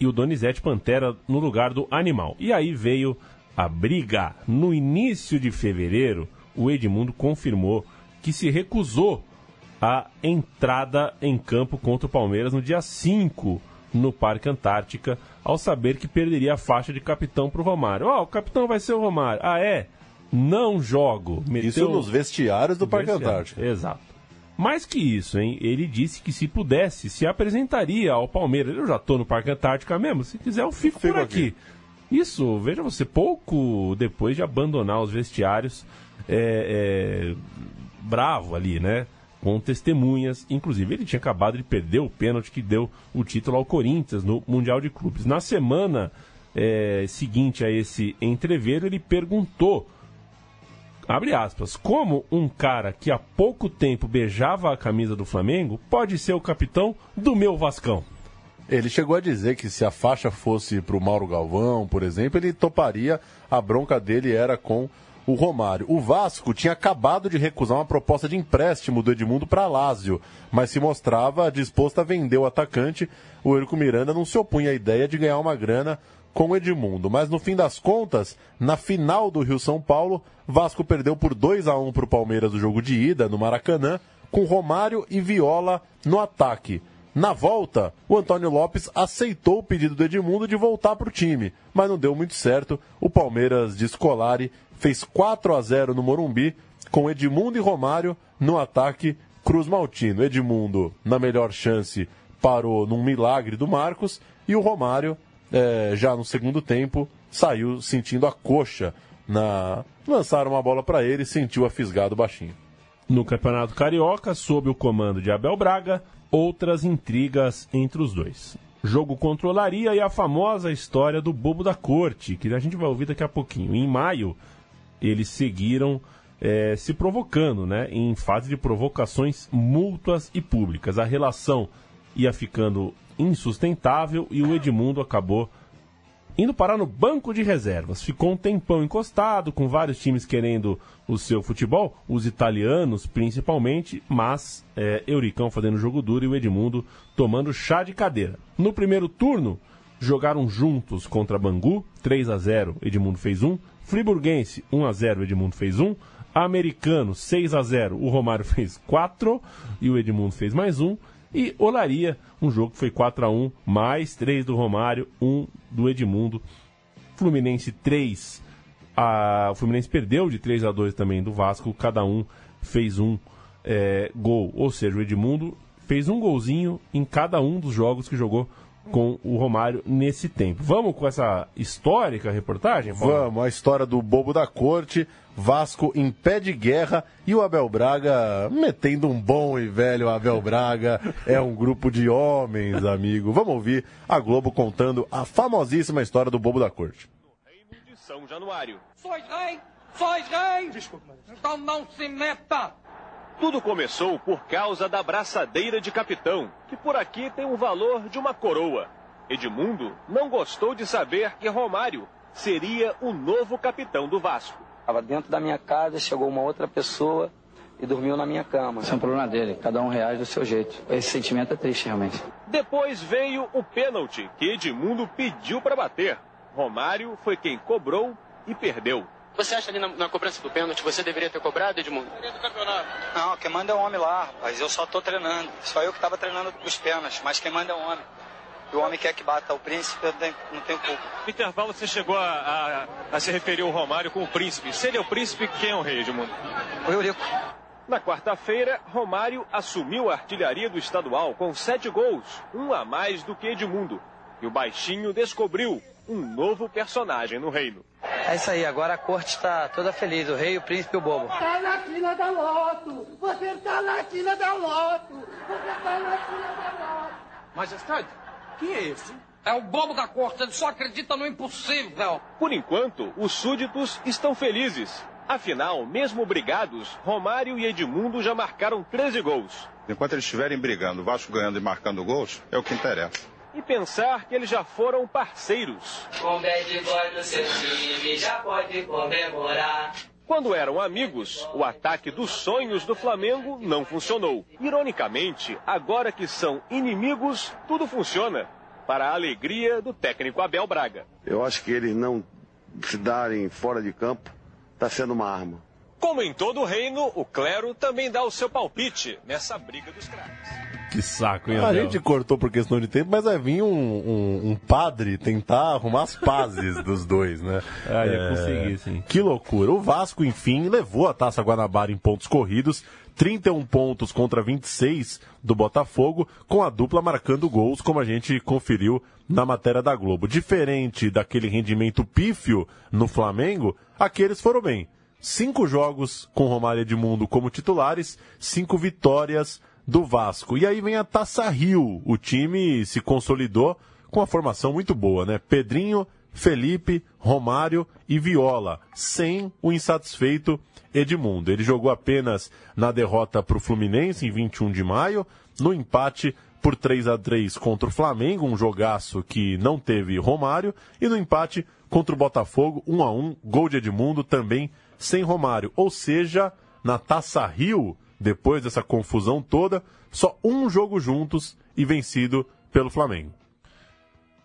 e o Donizete Pantera no lugar do Animal. E aí veio a briga. No início de fevereiro, o Edmundo confirmou que se recusou a entrada em campo contra o Palmeiras no dia 5 no Parque Antártica, ao saber que perderia a faixa de capitão para o Romário. Ó, oh, o capitão vai ser o Romário. Ah, é? Não jogo. Meteu... Isso nos vestiários do Parque Antártico. Exato. Mais que isso, hein? Ele disse que se pudesse, se apresentaria ao Palmeiras. Eu já estou no Parque Antártica mesmo. Se quiser, eu fico, fico por aqui. aqui. Isso, veja você, pouco depois de abandonar os vestiários, é, é, bravo ali, né? Com testemunhas. Inclusive, ele tinha acabado de perder o pênalti que deu o título ao Corinthians no Mundial de Clubes. Na semana é, seguinte a esse entreveiro, ele perguntou abre aspas, como um cara que há pouco tempo beijava a camisa do Flamengo pode ser o capitão do meu Vascão? Ele chegou a dizer que se a faixa fosse para o Mauro Galvão, por exemplo, ele toparia, a bronca dele era com o Romário. O Vasco tinha acabado de recusar uma proposta de empréstimo do Edmundo para Lázio, mas se mostrava disposto a vender o atacante. O Eurico Miranda não se opunha à ideia de ganhar uma grana com Edmundo. Mas no fim das contas, na final do Rio São Paulo, Vasco perdeu por 2 a 1 para o Palmeiras no jogo de ida, no Maracanã, com Romário e Viola no ataque. Na volta, o Antônio Lopes aceitou o pedido do Edmundo de voltar para o time, mas não deu muito certo. O Palmeiras de Scolari fez 4 a 0 no Morumbi, com Edmundo e Romário no ataque Cruz Maltino. Edmundo, na melhor chance, parou num milagre do Marcos e o Romário é, já no segundo tempo, saiu sentindo a coxa. Na... Lançaram uma bola para ele e sentiu a fisgado baixinho. No Campeonato Carioca, sob o comando de Abel Braga, outras intrigas entre os dois. Jogo controlaria e a famosa história do bobo da corte, que a gente vai ouvir daqui a pouquinho. Em maio, eles seguiram é, se provocando, né, em fase de provocações mútuas e públicas. A relação ia ficando insustentável e o Edmundo acabou indo parar no banco de reservas. Ficou um tempão encostado, com vários times querendo o seu futebol, os italianos principalmente, mas é, Euricão fazendo jogo duro e o Edmundo tomando chá de cadeira. No primeiro turno, jogaram juntos contra Bangu, 3 a 0 Edmundo fez um. Friburguense, 1 a 0 Edmundo fez um. Americano, 6 a 0 o Romário [laughs] fez 4 e o Edmundo fez mais um. E Olaria, um jogo que foi 4 a 1 mais 3 do Romário, 1 do Edmundo. Fluminense 3. A... O Fluminense perdeu de 3 a 2 também do Vasco, cada um fez um é, gol. Ou seja, o Edmundo fez um golzinho em cada um dos jogos que jogou com o Romário nesse tempo. Vamos com essa histórica reportagem? Paulo? Vamos, a história do bobo da corte, Vasco em pé de guerra e o Abel Braga metendo um bom e velho Abel Braga. É um grupo de homens, amigo. Vamos ouvir a Globo contando a famosíssima história do bobo da corte. Reino de São Januário. Sois rei! Sois rei! Desculpa, então não se meta! Tudo começou por causa da braçadeira de capitão, que por aqui tem o valor de uma coroa. Edmundo não gostou de saber que Romário seria o novo capitão do Vasco. Estava dentro da minha casa, chegou uma outra pessoa e dormiu na minha cama. Isso é um problema dele, cada um reage do seu jeito. Esse sentimento é triste, realmente. Depois veio o pênalti que Edmundo pediu para bater. Romário foi quem cobrou e perdeu. Você acha ali na, na cobrança do pênalti, você deveria ter cobrado, Edmundo? Não, quem manda é o homem lá, rapaz. Eu só tô treinando. Só eu que tava treinando os pênaltis, mas quem manda é o homem. E o homem quer que bata o príncipe, eu tenho- não tenho culpa. No intervalo você chegou a, a- a se referir ao Romário com o príncipe. Se ele é o príncipe, quem é o rei, Edmundo? O Eurico. Na quarta-feira, Romário assumiu a artilharia do estadual com sete gols, um a mais do que Edmundo. E o baixinho descobriu um novo personagem no reino. É isso aí, agora a corte está toda feliz, o rei, o príncipe e o bobo. Tá na fila da loto! Você tá na fila da loto! Você tá na fila da loto! Majestade, quem é esse? É o bobo da corte, ele só acredita no impossível. Por enquanto, os súditos estão felizes. Afinal, mesmo brigados, Romário e Edmundo já marcaram 13 gols. Enquanto eles estiverem brigando, o Vasco ganhando e marcando gols, é o que interessa. E pensar que eles já foram parceiros. Com bad boy no seu time, já pode comemorar. Quando eram amigos, o ataque dos sonhos do Flamengo não funcionou. Ironicamente, agora que são inimigos, tudo funciona. Para a alegria do técnico Abel Braga. Eu acho que eles não se darem fora de campo está sendo uma arma. Como em todo o reino, o clero também dá o seu palpite nessa briga dos craques. Que saco, hein, A Abel? gente cortou por questão de tempo, mas vai vir um, um- um padre tentar arrumar as pazes [laughs] dos dois, né? Ah, ia conseguir, sim. Que loucura. O Vasco, enfim, levou a Taça Guanabara em pontos corridos, 31 pontos contra 26 do Botafogo, com a dupla marcando gols, como a gente conferiu na matéria da Globo. Diferente daquele rendimento pífio no Flamengo, aqueles foram bem. Cinco jogos com Romário Edmundo como titulares, cinco vitórias do Vasco. E aí vem a Taça Rio. O time se consolidou com uma formação muito boa, né? Pedrinho, Felipe, Romário e Viola, sem o insatisfeito Edmundo. Ele jogou apenas na derrota para o Fluminense em 21 de maio, no empate por 3 a 3 contra o Flamengo, um jogaço que não teve Romário, e no empate contra o Botafogo, 1 a 1 gol de Edmundo também sem Romário. Ou seja, na Taça Rio, depois dessa confusão toda, só um jogo juntos e vencido pelo Flamengo.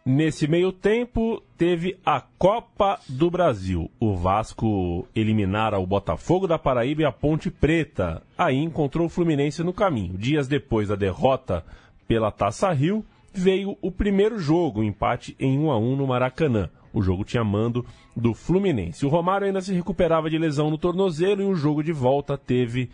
Nesse meio tempo, teve a Copa do Brasil. O Vasco eliminara o Botafogo da Paraíba e a Ponte Preta. Aí encontrou o Fluminense no caminho. Dias depois da derrota pela Taça Rio, veio o primeiro jogo, um empate em 1 a 1 no Maracanã. O jogo tinha mando do Fluminense. O Romário ainda se recuperava de lesão no tornozelo e o jogo de volta teve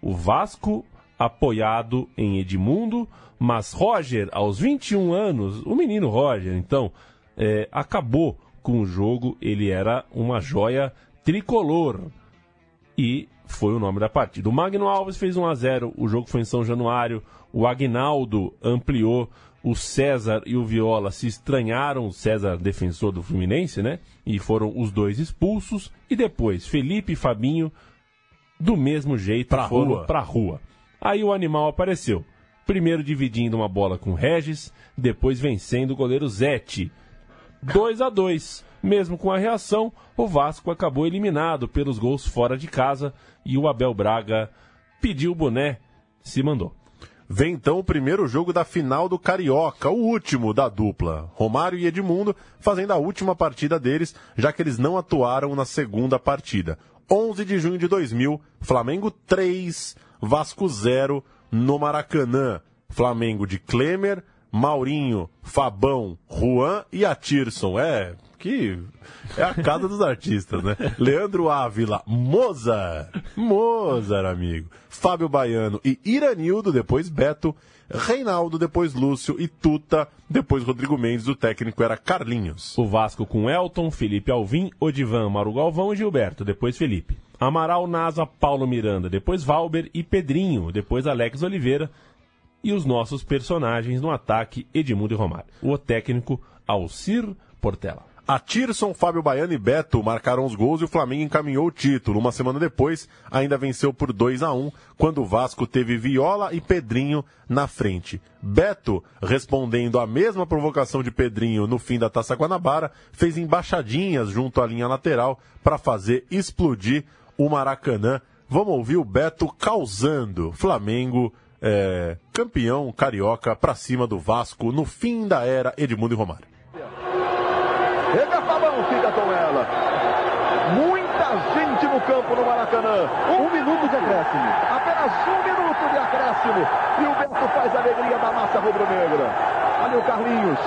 o Vasco apoiado em Edmundo, mas Roger, aos 21 anos, o menino Roger, então, é, acabou com o jogo. Ele era uma joia tricolor e foi o nome da partida. O Magno Alves fez 1 a 0 o jogo foi em São Januário. O Agnaldo ampliou. O César e o Viola se estranharam, o César defensor do Fluminense, né? E foram os dois expulsos. E depois, Felipe e Fabinho, do mesmo jeito, Pra foram rua. pra rua. Aí o animal apareceu. Primeiro dividindo uma bola com Regis, depois vencendo o goleiro Zete. 2 a 2 Mesmo com a reação, o Vasco acabou eliminado pelos gols fora de casa e o Abel Braga pediu o boné, se mandou. Vem então o primeiro jogo da final do Carioca, o último da dupla. Romário e Edmundo fazendo a última partida deles, já que eles não atuaram na segunda partida. 11 de junho de 2000, Flamengo 3, Vasco 0 no Maracanã. Flamengo de Klemer, Maurinho, Fabão, Juan e Atirson. É, que é a casa dos artistas, né? [laughs] Leandro Ávila, Mozart, Mozart, amigo. Fábio Baiano e Iranildo, depois Beto, Reinaldo, depois Lúcio e Tuta, depois Rodrigo Mendes, o técnico era Carlinhos. O Vasco com Elton, Felipe Alvim, Odivan, Mauro Galvão e Gilberto, depois Felipe. Amaral, Nasa, Paulo Miranda, depois Valber e Pedrinho, depois Alex Oliveira e os nossos personagens no ataque Edmundo e Romário. O técnico Alcir Portela. Atirson, Fábio Baiano e Beto marcaram os gols e o Flamengo encaminhou o título. Uma semana depois, ainda venceu por 2 a 1 quando o Vasco teve Viola e Pedrinho na frente. Beto, respondendo à mesma provocação de Pedrinho no fim da Taça Guanabara, fez embaixadinhas junto à linha lateral para fazer explodir o Maracanã. Vamos ouvir o Beto causando Flamengo é, campeão carioca para cima do Vasco no fim da era Edmundo e Romário. Chega, Fabão. Muita gente no campo no Maracanã. Um minuto de acréscimo. Apenas um minuto de acréscimo. E o Beto faz a alegria da massa rubro-negra. Ali o Carlinhos.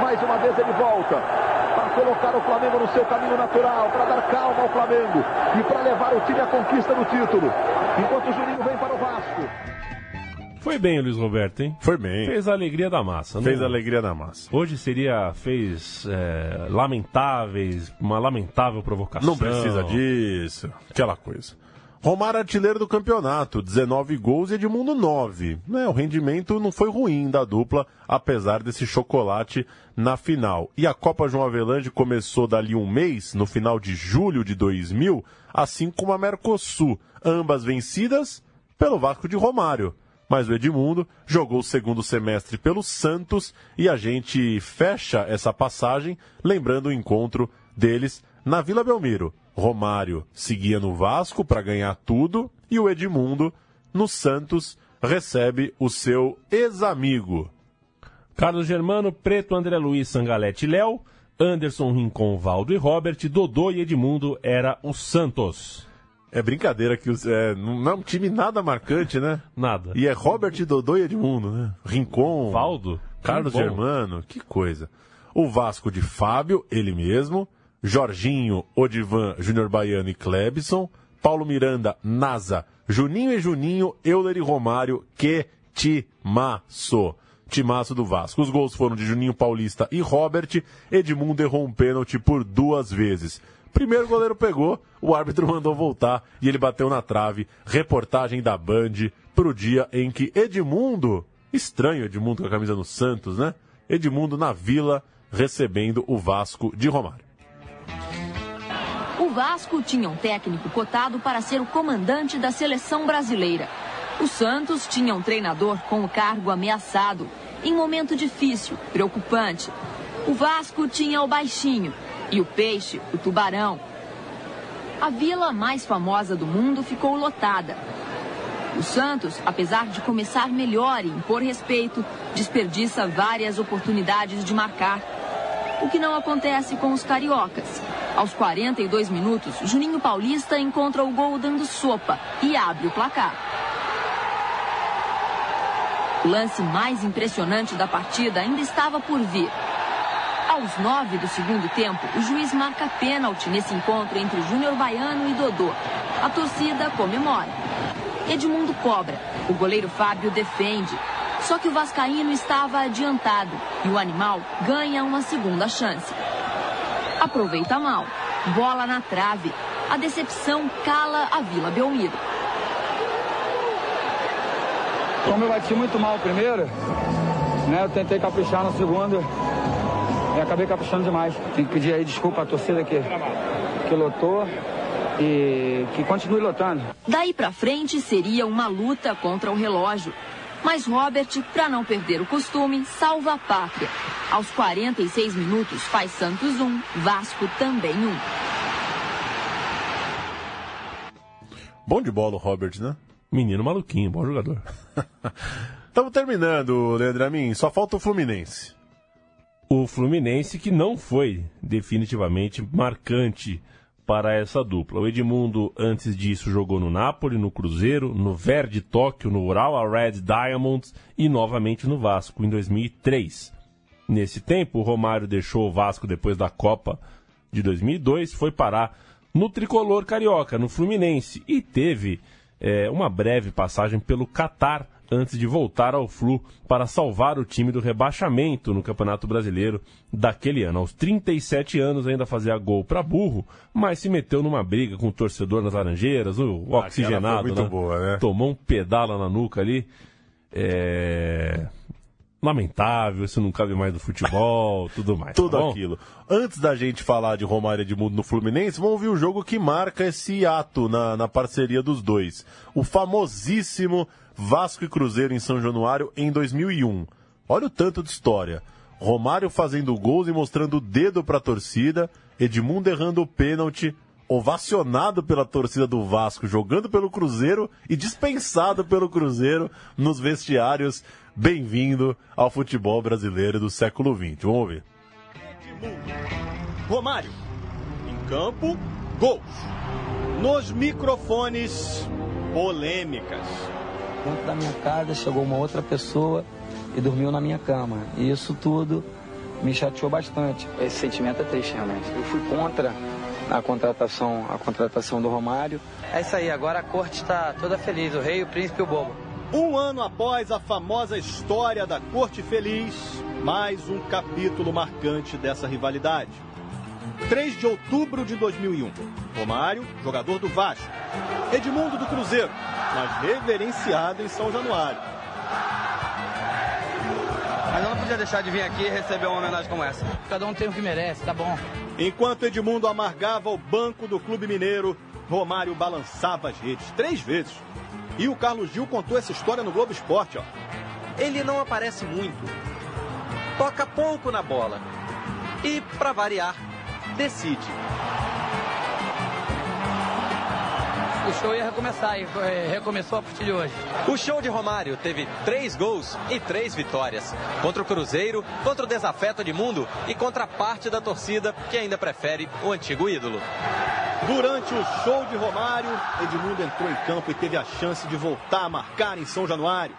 Mais uma vez ele volta para colocar o Flamengo no seu caminho natural, para dar calma ao Flamengo e para levar o time à conquista do título. Enquanto o Juninho vem para o Vasco. Foi bem o Luiz Roberto, hein? Foi bem. Fez a alegria da massa. Fez não? a alegria da massa. Hoje seria, fez é, lamentáveis, uma lamentável provocação. Não precisa disso. Aquela coisa. Romário artilheiro do campeonato, 19 gols e Edmundo 9. Né, o rendimento não foi ruim da dupla, apesar desse chocolate na final. E a Copa João Avelange começou dali um mês, no final de julho de 2000, assim como a Mercosul, ambas vencidas pelo Vasco de Romário. Mas o Edmundo jogou o segundo semestre pelo Santos e a gente fecha essa passagem lembrando o encontro deles na Vila Belmiro. Romário seguia no Vasco para ganhar tudo e o Edmundo, no Santos, recebe o seu ex-amigo. Carlos Germano, Preto, André Luiz, Sangalete Léo, Anderson, Rincon, Valdo e Robert, Dodô e Edmundo era o Santos. É brincadeira que os, é, não é um time nada marcante, né? Nada. E é Robert, Dodô e Edmundo, né? Rincon, Valdo, Carlos bom. Germano, que coisa. O Vasco de Fábio, ele mesmo, Jorginho, Odivan, Júnior Baiano e Klebson, Paulo Miranda, Nasa, Juninho e Juninho, Euler e Romário, que timaço. Timaço do Vasco. Os gols foram de Juninho Paulista e Robert. Edmundo errou um pênalti por duas vezes. Primeiro goleiro pegou, o árbitro mandou voltar e ele bateu na trave. Reportagem da Band pro dia em que Edmundo, estranho Edmundo com a camisa no Santos, né? Edmundo na Vila recebendo o Vasco de Romário. O Vasco tinha um técnico cotado para ser o comandante da seleção brasileira. O Santos tinha um treinador com o cargo ameaçado, em momento difícil, preocupante. O Vasco tinha o baixinho e o peixe, o tubarão. A vila mais famosa do mundo ficou lotada. O Santos, apesar de começar melhor e impor respeito, desperdiça várias oportunidades de marcar. O que não acontece com os cariocas. Aos 42 minutos, Juninho Paulista encontra o gol dando sopa e abre o placar. O lance mais impressionante da partida ainda estava por vir. Aos nove do segundo tempo, o juiz marca pênalti nesse encontro entre Júnior Baiano e Dodô. A torcida comemora. Edmundo cobra. O goleiro Fábio defende. Só que o Vascaíno estava adiantado e o animal ganha uma segunda chance. Aproveita mal. Bola na trave. A decepção cala a Vila Belmiro. Como eu bati muito mal primeiro, né, eu tentei caprichar no segundo e acabei caprichando demais. Tem que pedir aí desculpa à torcida que, que lotou e que continue lotando. Daí pra frente seria uma luta contra o relógio. Mas Robert, para não perder o costume, salva a pátria. Aos 46 minutos faz Santos 1, Vasco também 1. Bom de bola o Robert, né? Menino maluquinho, bom jogador. [laughs] Estamos terminando, Leandro Amin. Só falta o Fluminense. O Fluminense que não foi definitivamente marcante para essa dupla. O Edmundo, antes disso, jogou no Napoli, no Cruzeiro, no Verde Tóquio, no Ural Red Diamonds e novamente no Vasco em 2003. Nesse tempo, o Romário deixou o Vasco depois da Copa de 2002, foi parar no tricolor carioca, no Fluminense, e teve é, uma breve passagem pelo Catar antes de voltar ao Flu para salvar o time do rebaixamento no Campeonato Brasileiro daquele ano. Aos 37 anos ainda fazia gol para burro, mas se meteu numa briga com o torcedor nas Laranjeiras, o oxigenado, né? boa, né? tomou um pedala na nuca ali. É... Lamentável, isso não cabe mais do futebol, [laughs] tudo mais. Tudo tá aquilo. Antes da gente falar de Romário Edmundo no Fluminense, vamos ouvir o jogo que marca esse ato na, na parceria dos dois. O famosíssimo Vasco e Cruzeiro em São Januário em 2001. Olha o tanto de história. Romário fazendo gols e mostrando o dedo para a torcida, Edmundo errando o pênalti, ovacionado pela torcida do Vasco, jogando pelo Cruzeiro e dispensado pelo Cruzeiro nos vestiários. Bem-vindo ao futebol brasileiro do século XX. Vamos ouvir. Romário. Em campo, Gols. Nos microfones, polêmicas. Dentro da minha casa chegou uma outra pessoa e dormiu na minha cama. E isso tudo me chateou bastante. Esse sentimento é triste, realmente. Eu fui contra a contratação, a contratação do Romário. É isso aí, agora a corte está toda feliz, o rei, o príncipe e o bobo. Um ano após a famosa história da Corte Feliz, mais um capítulo marcante dessa rivalidade. 3 de outubro de 2001. Romário, jogador do Vasco. Edmundo do Cruzeiro, mas reverenciado em São Januário. Mas eu não podia deixar de vir aqui e receber uma homenagem como essa. Cada um tem o que merece, tá bom. Enquanto Edmundo amargava o banco do Clube Mineiro, Romário balançava as redes três vezes. E o Carlos Gil contou essa história no Globo Esporte, ó. Ele não aparece muito. Toca pouco na bola. E, para variar, decide. O show ia recomeçar e é, recomeçou a partir de hoje. O show de Romário teve três gols e três vitórias. Contra o Cruzeiro, contra o desafeto de mundo e contra parte da torcida que ainda prefere o antigo ídolo. Durante o show de Romário, Edmundo entrou em campo e teve a chance de voltar a marcar em São Januário.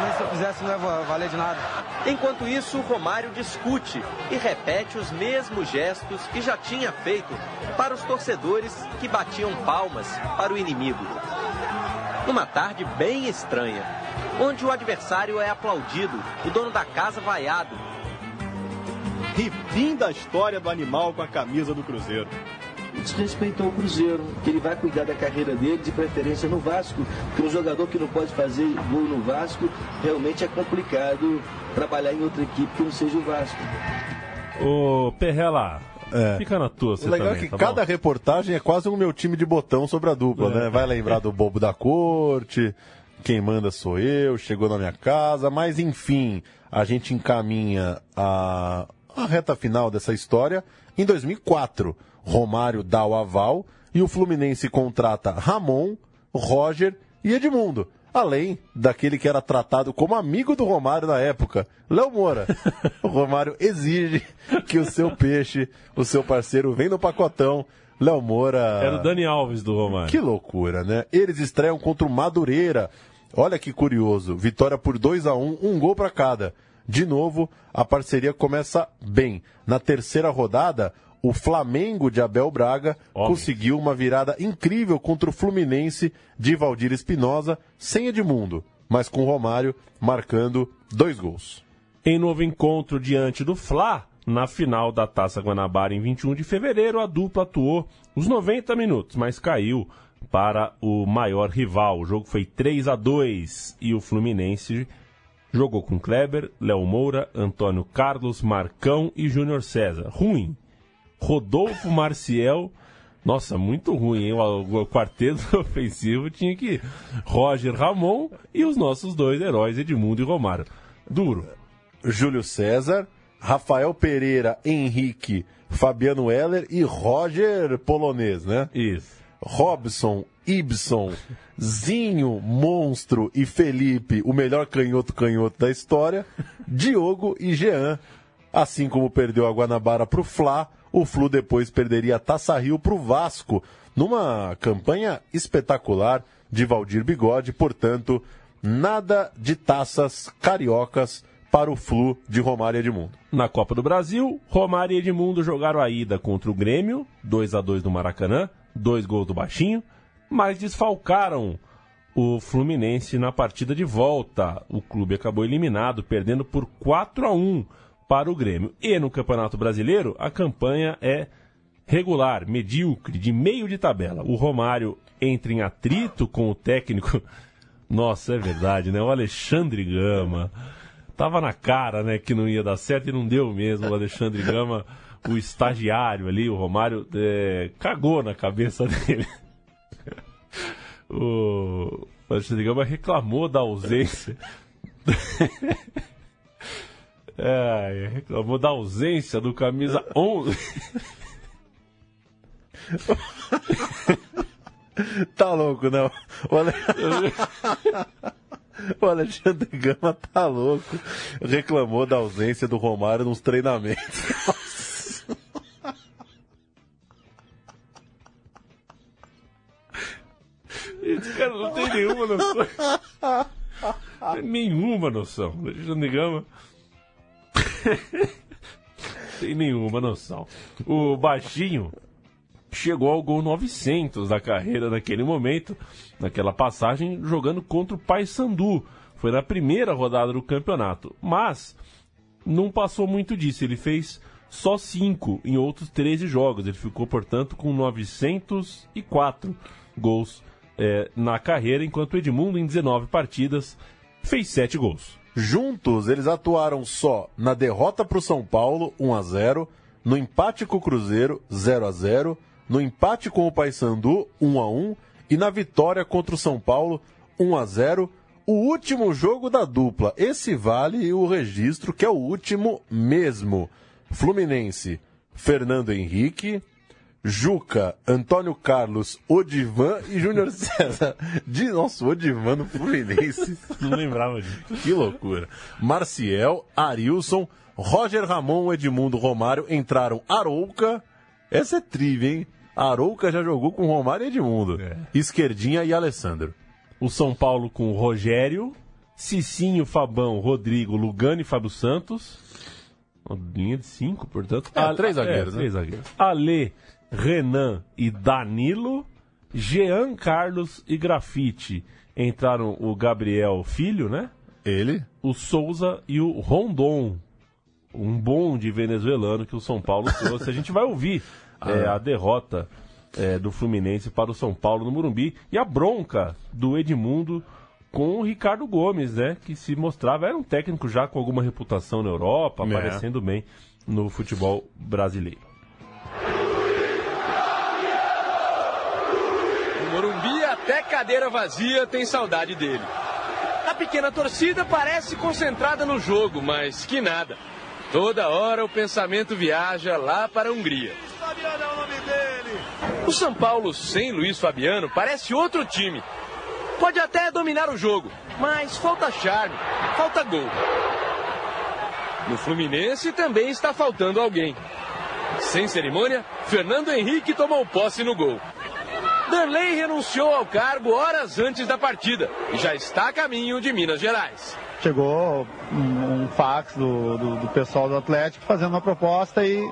Mas se eu fizesse não ia valer de nada. Enquanto isso, Romário discute e repete os mesmos gestos que já tinha feito para os torcedores que batiam palmas para o inimigo. Numa tarde bem estranha, onde o adversário é aplaudido, o dono da casa vaiado. E fim da história do animal com a camisa do Cruzeiro desrespeitou o Cruzeiro, que ele vai cuidar da carreira dele, de preferência no Vasco, que um jogador que não pode fazer gol no Vasco, realmente é complicado trabalhar em outra equipe que não seja o Vasco. Ô, Perrela, é. Fica na tua, O legal também, é que tá cada bom? reportagem é quase um meu time de botão sobre a dupla, É. né? Vai lembrar do bobo da corte, quem manda sou eu, chegou na minha casa, mas enfim, a gente encaminha a, a reta final dessa história em 2004. Romário dá o aval e o Fluminense contrata Ramon, Roger e Edmundo. Além daquele que era tratado como amigo do Romário na época, Léo Moura. [laughs] O Romário exige que o seu peixe, o seu parceiro, venha no pacotão. Léo Moura. Era o Dani Alves do Romário. Que loucura, né? Eles estreiam contra o Madureira. Olha que curioso. Vitória por 2 a 1 um gol para cada. De novo, a parceria começa bem. Na terceira rodada, o Flamengo de Abel Braga conseguiu uma virada incrível contra o Fluminense de Valdir Espinosa, sem Edmundo, mas com Romário marcando dois gols. Em novo encontro diante do Fla, na final da Taça Guanabara em 21 de fevereiro, a dupla atuou os 90 minutos, mas caiu para o maior rival. O jogo foi 3 a 2 e o Fluminense jogou com Kleber, Léo Moura, Antônio Carlos, Marcão e Júnior César. Ruim. Rodolfo Marciel. Nossa, muito ruim, hein? O, o quarteto [laughs] ofensivo tinha que. Roger Ramon e os nossos dois heróis, Edmundo e Romário. Duro. Júlio César, Rafael Pereira, Henrique, Fabiano Heller e Roger Polonês, né? Isso. Robson, Ibson, Zinho, Monstro e Felipe, o melhor canhoto-canhoto da história, Diogo e Jean. Assim como perdeu a Guanabara pro Fla, o Flu depois perderia a Taça Rio pro Vasco, numa campanha espetacular de Valdir Bigode, portanto, nada de taças cariocas para o Flu de Romário Edmundo. Na Copa do Brasil, Romário e Edmundo jogaram a ida contra o Grêmio, 2 a 2 no Maracanã, dois gols do Baixinho, mas desfalcaram o Fluminense na partida de volta. O clube acabou eliminado, perdendo por 4 a 1 para o Grêmio. E no Campeonato Brasileiro, a campanha é regular, medíocre, de meio de tabela. O Romário entra em atrito com o técnico. [laughs] Nossa, é verdade, né? O Alexandre Gama. Tava na cara, né, que não ia dar certo e não deu mesmo. O Alexandre Gama, o estagiário ali, o Romário, é, cagou na cabeça [laughs] dele. O Alexandre Gama reclamou da ausência. [laughs] É, reclamou da ausência do camisa [laughs] 11. tá louco, não. Olha... [laughs] O Alexandre Gama tá louco. Reclamou da ausência do Romário nos treinamentos. Esse cara não tem nenhuma noção. Nenhuma noção. Alexandre Gama. [laughs] tem nenhuma noção. O baixinho chegou ao gol 900 da carreira naquele momento, naquela passagem, jogando contra o Paysandu. Foi na primeira rodada do campeonato. Mas não passou muito disso. Ele fez só 5 em outros 13 jogos. Ele ficou, portanto, com 904 gols é, na carreira, enquanto Edmundo, em 19 partidas, fez 7 gols. Juntos, eles atuaram só na derrota para o São Paulo, 1 a 0 no empate com o Cruzeiro, 0 a 0 no empate com o Paysandu, 1 a 1 e na vitória contra o São Paulo, 1 a 0 o último jogo da dupla. Esse vale o registro, que é o último mesmo. Fluminense, Fernando Henrique, Juca, Antônio Carlos, Odivan e Júnior [laughs] César. De nosso Odivan no Fluminense. [laughs] Não lembrava disso. Que loucura. Marciel, Arilson, Roger Ramon, Edmundo Romário entraram Arouca. Essa é trivia, hein? Arouca já jogou com Romário e Edmundo. É. Esquerdinha e Alessandro. O São Paulo com Rogério, Cicinho, Fabão, Rodrigo, Lugano e Fábio Santos. Linha de cinco, portanto. É, três zagueiros, é, né? Três zagueiros. Ale, Renan e Danilo. Jean Carlos e Grafite. Entraram o Gabriel Filho, né? Ele. O Souza e o Rondon. Um bonde venezuelano que o São Paulo trouxe. A gente vai ouvir [laughs] ah. é, a derrota é, do Fluminense para o São Paulo no Morumbi e a bronca do Edmundo com o Ricardo Gomes, né? Que se mostrava, era um técnico já com alguma reputação na Europa, é. aparecendo bem no futebol brasileiro. Morumbi, até cadeira vazia, tem saudade dele. A pequena torcida parece concentrada no jogo, mas que nada. Toda hora o pensamento viaja lá para a Hungria. É. O São Paulo sem Luiz Fabiano parece outro time. Pode até dominar o jogo, mas falta charme, falta gol. No Fluminense também está faltando alguém. Sem cerimônia, Fernando Henrique tomou posse no gol. Danley renunciou ao cargo horas antes da partida e já está a caminho de Minas Gerais. Chegou um, um fax do, do, do, pessoal do Atlético fazendo uma proposta e,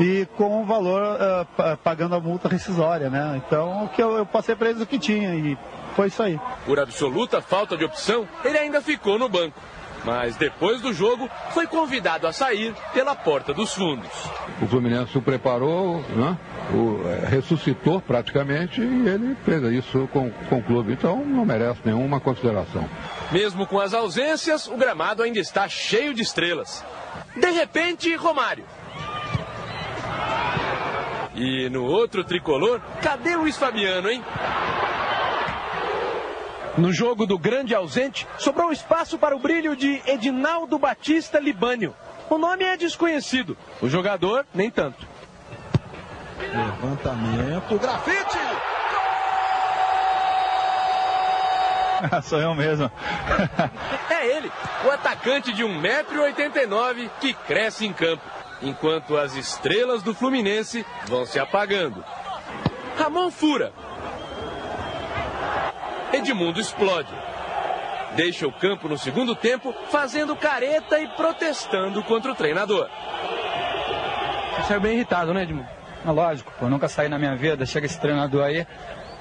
e com o valor uh, pagando a multa rescisória, né? Então o que eu, eu passei para eles o que tinha e foi isso aí. Por absoluta falta de opção, ele ainda ficou no banco. Mas depois do jogo, foi convidado a sair pela porta dos fundos. O Fluminense o preparou, né? o, é, ressuscitou praticamente e ele fez isso com, com o clube. Então não merece nenhuma consideração. Mesmo com as ausências, o gramado ainda está cheio de estrelas. De repente, Romário. E no outro tricolor, cadê Luiz Fabiano, hein? No jogo do grande ausente, sobrou espaço para o brilho de Edinaldo Batista Libânio. O nome é desconhecido, o jogador nem tanto. Levantamento, grafite! [laughs] Sou eu mesmo. [laughs] é ele, o atacante de 1,89m que cresce em campo, enquanto as estrelas do Fluminense vão se apagando. Ramon fura, Edmundo explode. Deixa o campo no segundo tempo, fazendo careta e protestando contra o treinador. Você saiu bem irritado, né, Edmundo? É lógico, pô, nunca saí na minha vida. Chega esse treinador aí,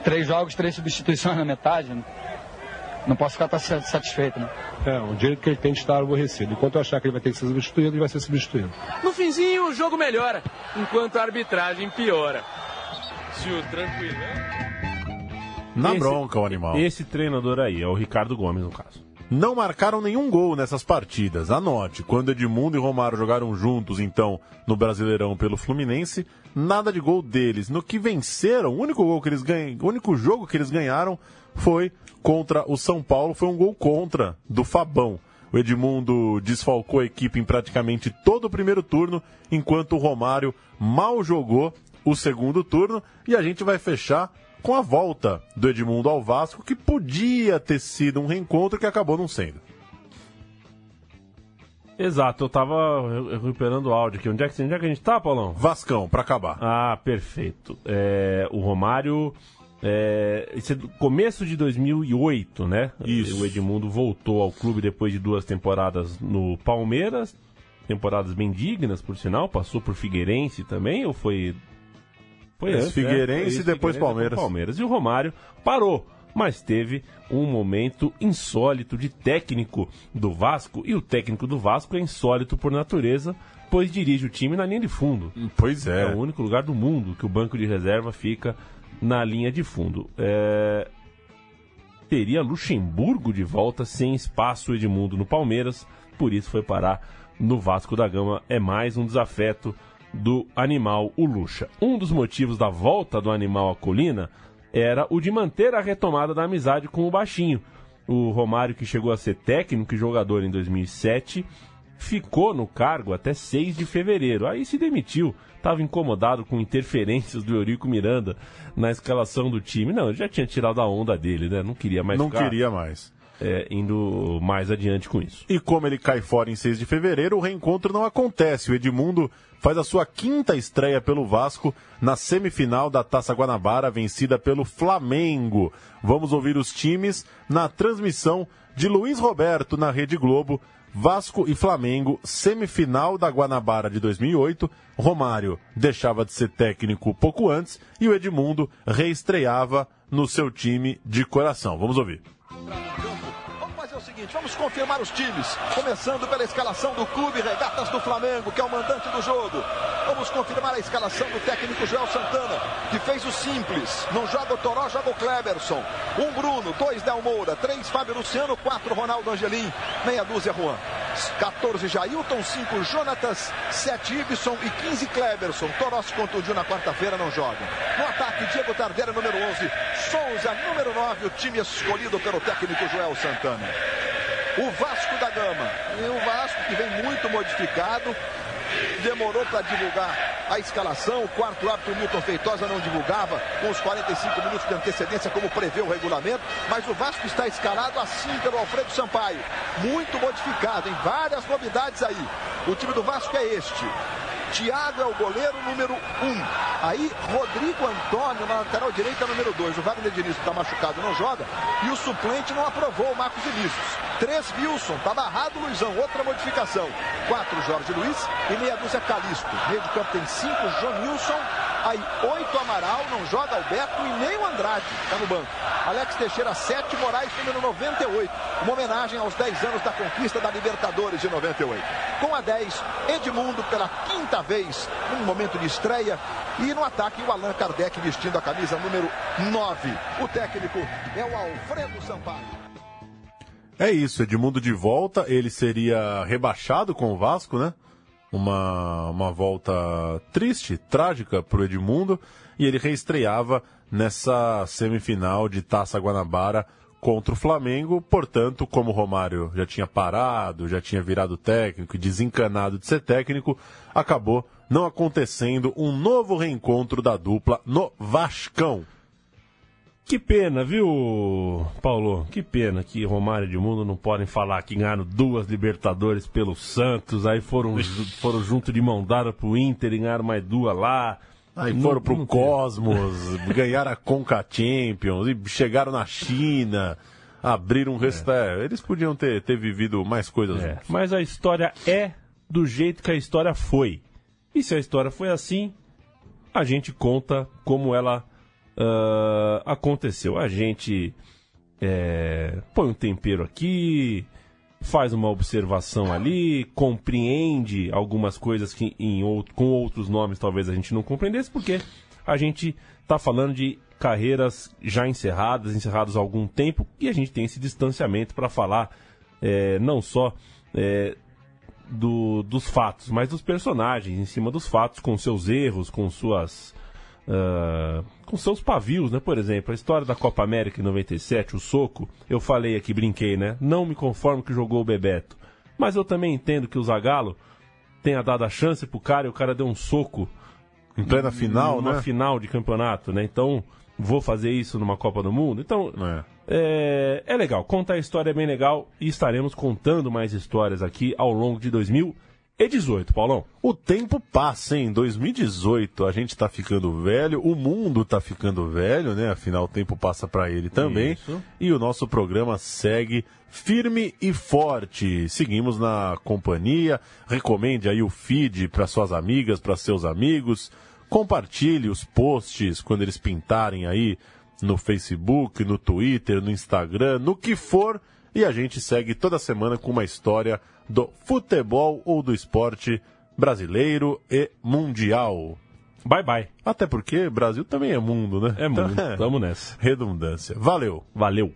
três jogos, três substituições na metade. Né? Não posso ficar satisfeito, né? É, o direito que ele tem de estar aborrecido. Enquanto eu achar que ele vai ter que ser substituído, ele vai ser substituído. No finzinho, o jogo melhora, enquanto a arbitragem piora. Se o tranquilão. Na esse, bronca o animal. Esse treinador aí é o Ricardo Gomes, no caso. Não marcaram nenhum gol nessas partidas. Anote, quando Edmundo e Romário jogaram juntos, então, no Brasileirão pelo Fluminense, nada de gol deles. No que venceram, o único gol que eles ganham, o único jogo que eles ganharam foi contra o São Paulo, foi um gol contra do Fabão. O Edmundo desfalcou a equipe em praticamente todo o primeiro turno, enquanto o Romário mal jogou o segundo turno. E a gente vai fechar com a volta do Edmundo ao Vasco, que podia ter sido um reencontro que acabou não sendo. Exato, eu tava recuperando o áudio aqui. Onde é que, onde é que a gente tá, Paulão? Vascão, para acabar. Ah, perfeito. É, o Romário É, esse é do começo de 2008, né? Isso. O Edmundo voltou ao clube depois de duas temporadas no Palmeiras, temporadas bem dignas, por sinal. Passou por Figueirense também, ou foi. Foi Isso, antes, Figueirense né? Foi isso, e depois Palmeiras. Palmeiras. E o Romário parou, mas teve um momento insólito de técnico do Vasco. E o técnico do Vasco é insólito por natureza, pois dirige o time na linha de fundo. Pois É é. o único lugar do mundo que o banco de reserva fica na linha de fundo. É, Teria Luxemburgo de volta sem espaço Edmundo no Palmeiras, por isso foi parar no Vasco da Gama. É mais um desafeto do animal, o Luxa. Um dos motivos da volta do animal à colina era o de manter a retomada da amizade com o Baixinho. O Romário, que chegou a ser técnico e jogador em 2007, ficou no cargo até 6 de fevereiro. Aí se demitiu, estava incomodado com interferências do Eurico Miranda na escalação do time. Não, ele já tinha tirado a onda dele, né? Não queria mais Não ficar, queria mais. É, indo mais adiante com isso. E como ele cai fora em 6 de fevereiro, o reencontro não acontece. O Edmundo faz a sua quinta estreia pelo Vasco na semifinal da Taça Guanabara, vencida pelo Flamengo. Vamos ouvir os times na transmissão de Luiz Roberto na Rede Globo. Vasco e Flamengo, semifinal da Guanabara de 2008. Romário deixava de ser técnico pouco antes e o Edmundo reestreava no seu time de coração. Vamos ouvir. Seguinte, vamos confirmar os times, começando pela escalação do Clube Regatas do Flamengo, que é o mandante do jogo. Vamos confirmar a escalação do técnico Joel Santana, que fez o simples. Não joga o Toró, joga o Kleberson. Um Bruno, dois Del Moura, três Fábio Luciano, quatro Ronaldo Angelim, meia dúzia Juan. 14 Jailton, 5 Jonatas, 7 Ibson e 15 Kleberson. Toró se contundiu na quarta-feira, não joga. No ataque, Diego Tardelli, número 11. Souza, número 9, o time escolhido pelo técnico Joel Santana. O Vasco da Gama. E o Vasco que vem muito modificado. Demorou para divulgar a escalação. O quarto árbitro Milton Feitosa não divulgava com os 45 minutos de antecedência, como prevê o regulamento. Mas o Vasco está escalado assim pelo Alfredo Sampaio. Muito modificado, em várias novidades aí. O time do Vasco é este. Thiago é o goleiro número 1. Um. Aí, Rodrigo Antônio na lateral direita, número 2. O Wagner Diniz está machucado, não joga. E o suplente não aprovou, o Marcos Vinícius. 3, Wilson. Tá barrado, Luizão. Outra modificação. 4, Jorge Luiz. E meia dúzia, Calisto. Meio de campo tem 5, Jonilson. Aí, 8, Amaral. Não joga Alberto e nem o Andrade. Está no banco. Alex Teixeira, 7, Moraes, número 98. Uma homenagem aos 10 anos da conquista da Libertadores de 98. Com a 10, Edmundo pela quinta vez, num momento de estreia. E no ataque, o Allan Kardec vestindo a camisa número 9. O técnico é o Alfredo Sampaio. É isso, Edmundo de volta, ele seria rebaixado com o Vasco, né? Uma, uma volta triste, trágica para o Edmundo, e ele reestreava nessa semifinal de Taça Guanabara contra o Flamengo. Portanto, como o Romário já tinha parado, já tinha virado técnico e desencanado de ser técnico, acabou não acontecendo um novo reencontro da dupla no Vascão. Que pena, viu, Paulo? Que pena que Romário e Edmundo não podem falar que ganharam duas Libertadores pelo Santos, aí foram, foram junto de mão dada pro Inter e ganharam mais duas lá. Aí Não- foram pro tem. Cosmos, [laughs] ganharam a Conca Champions, e chegaram na China, abriram um resto. é, eles podiam ter, ter vivido mais coisas É, mas a história é do jeito que a história foi. E se a história foi assim, a gente conta como ela ah, aconteceu. A gente é, põe um tempero aqui, faz uma observação ali, compreende algumas coisas que em out- com outros nomes talvez a gente não compreendesse, porque a gente está falando de carreiras já encerradas, encerradas há algum tempo, e a gente tem esse distanciamento para falar é, não só é, do- dos fatos, mas dos personagens em cima dos fatos, com seus erros, com suas. Ah, com seus pavios, né? Por exemplo, a história da Copa América em 97, o soco, eu falei aqui, brinquei, né? Não me conformo que jogou o Bebeto. Mas eu também entendo que o Zagallo tenha dado a chance pro cara e o cara deu um soco Em plena final, numa né? final de campeonato, né? Então, vou fazer isso numa Copa do Mundo. Então, é, é legal. Contar a história é bem legal e estaremos contando mais histórias aqui ao longo de e 18, Paulão. O tempo passa, hein? 2018 a gente tá ficando velho, o mundo tá ficando velho, né? Afinal, o tempo passa para ele também. Isso. E o nosso programa segue firme e forte. Seguimos na companhia. Recomende aí o feed para suas amigas, para seus amigos. Compartilhe os posts quando eles pintarem aí no Facebook, no Twitter, no Instagram, no que for. E a gente segue toda semana com uma história do futebol ou do esporte brasileiro e mundial. Bye bye. Até porque Brasil também é mundo, né? É mundo. [laughs] Tamo nessa. Redundância. Valeu. Valeu.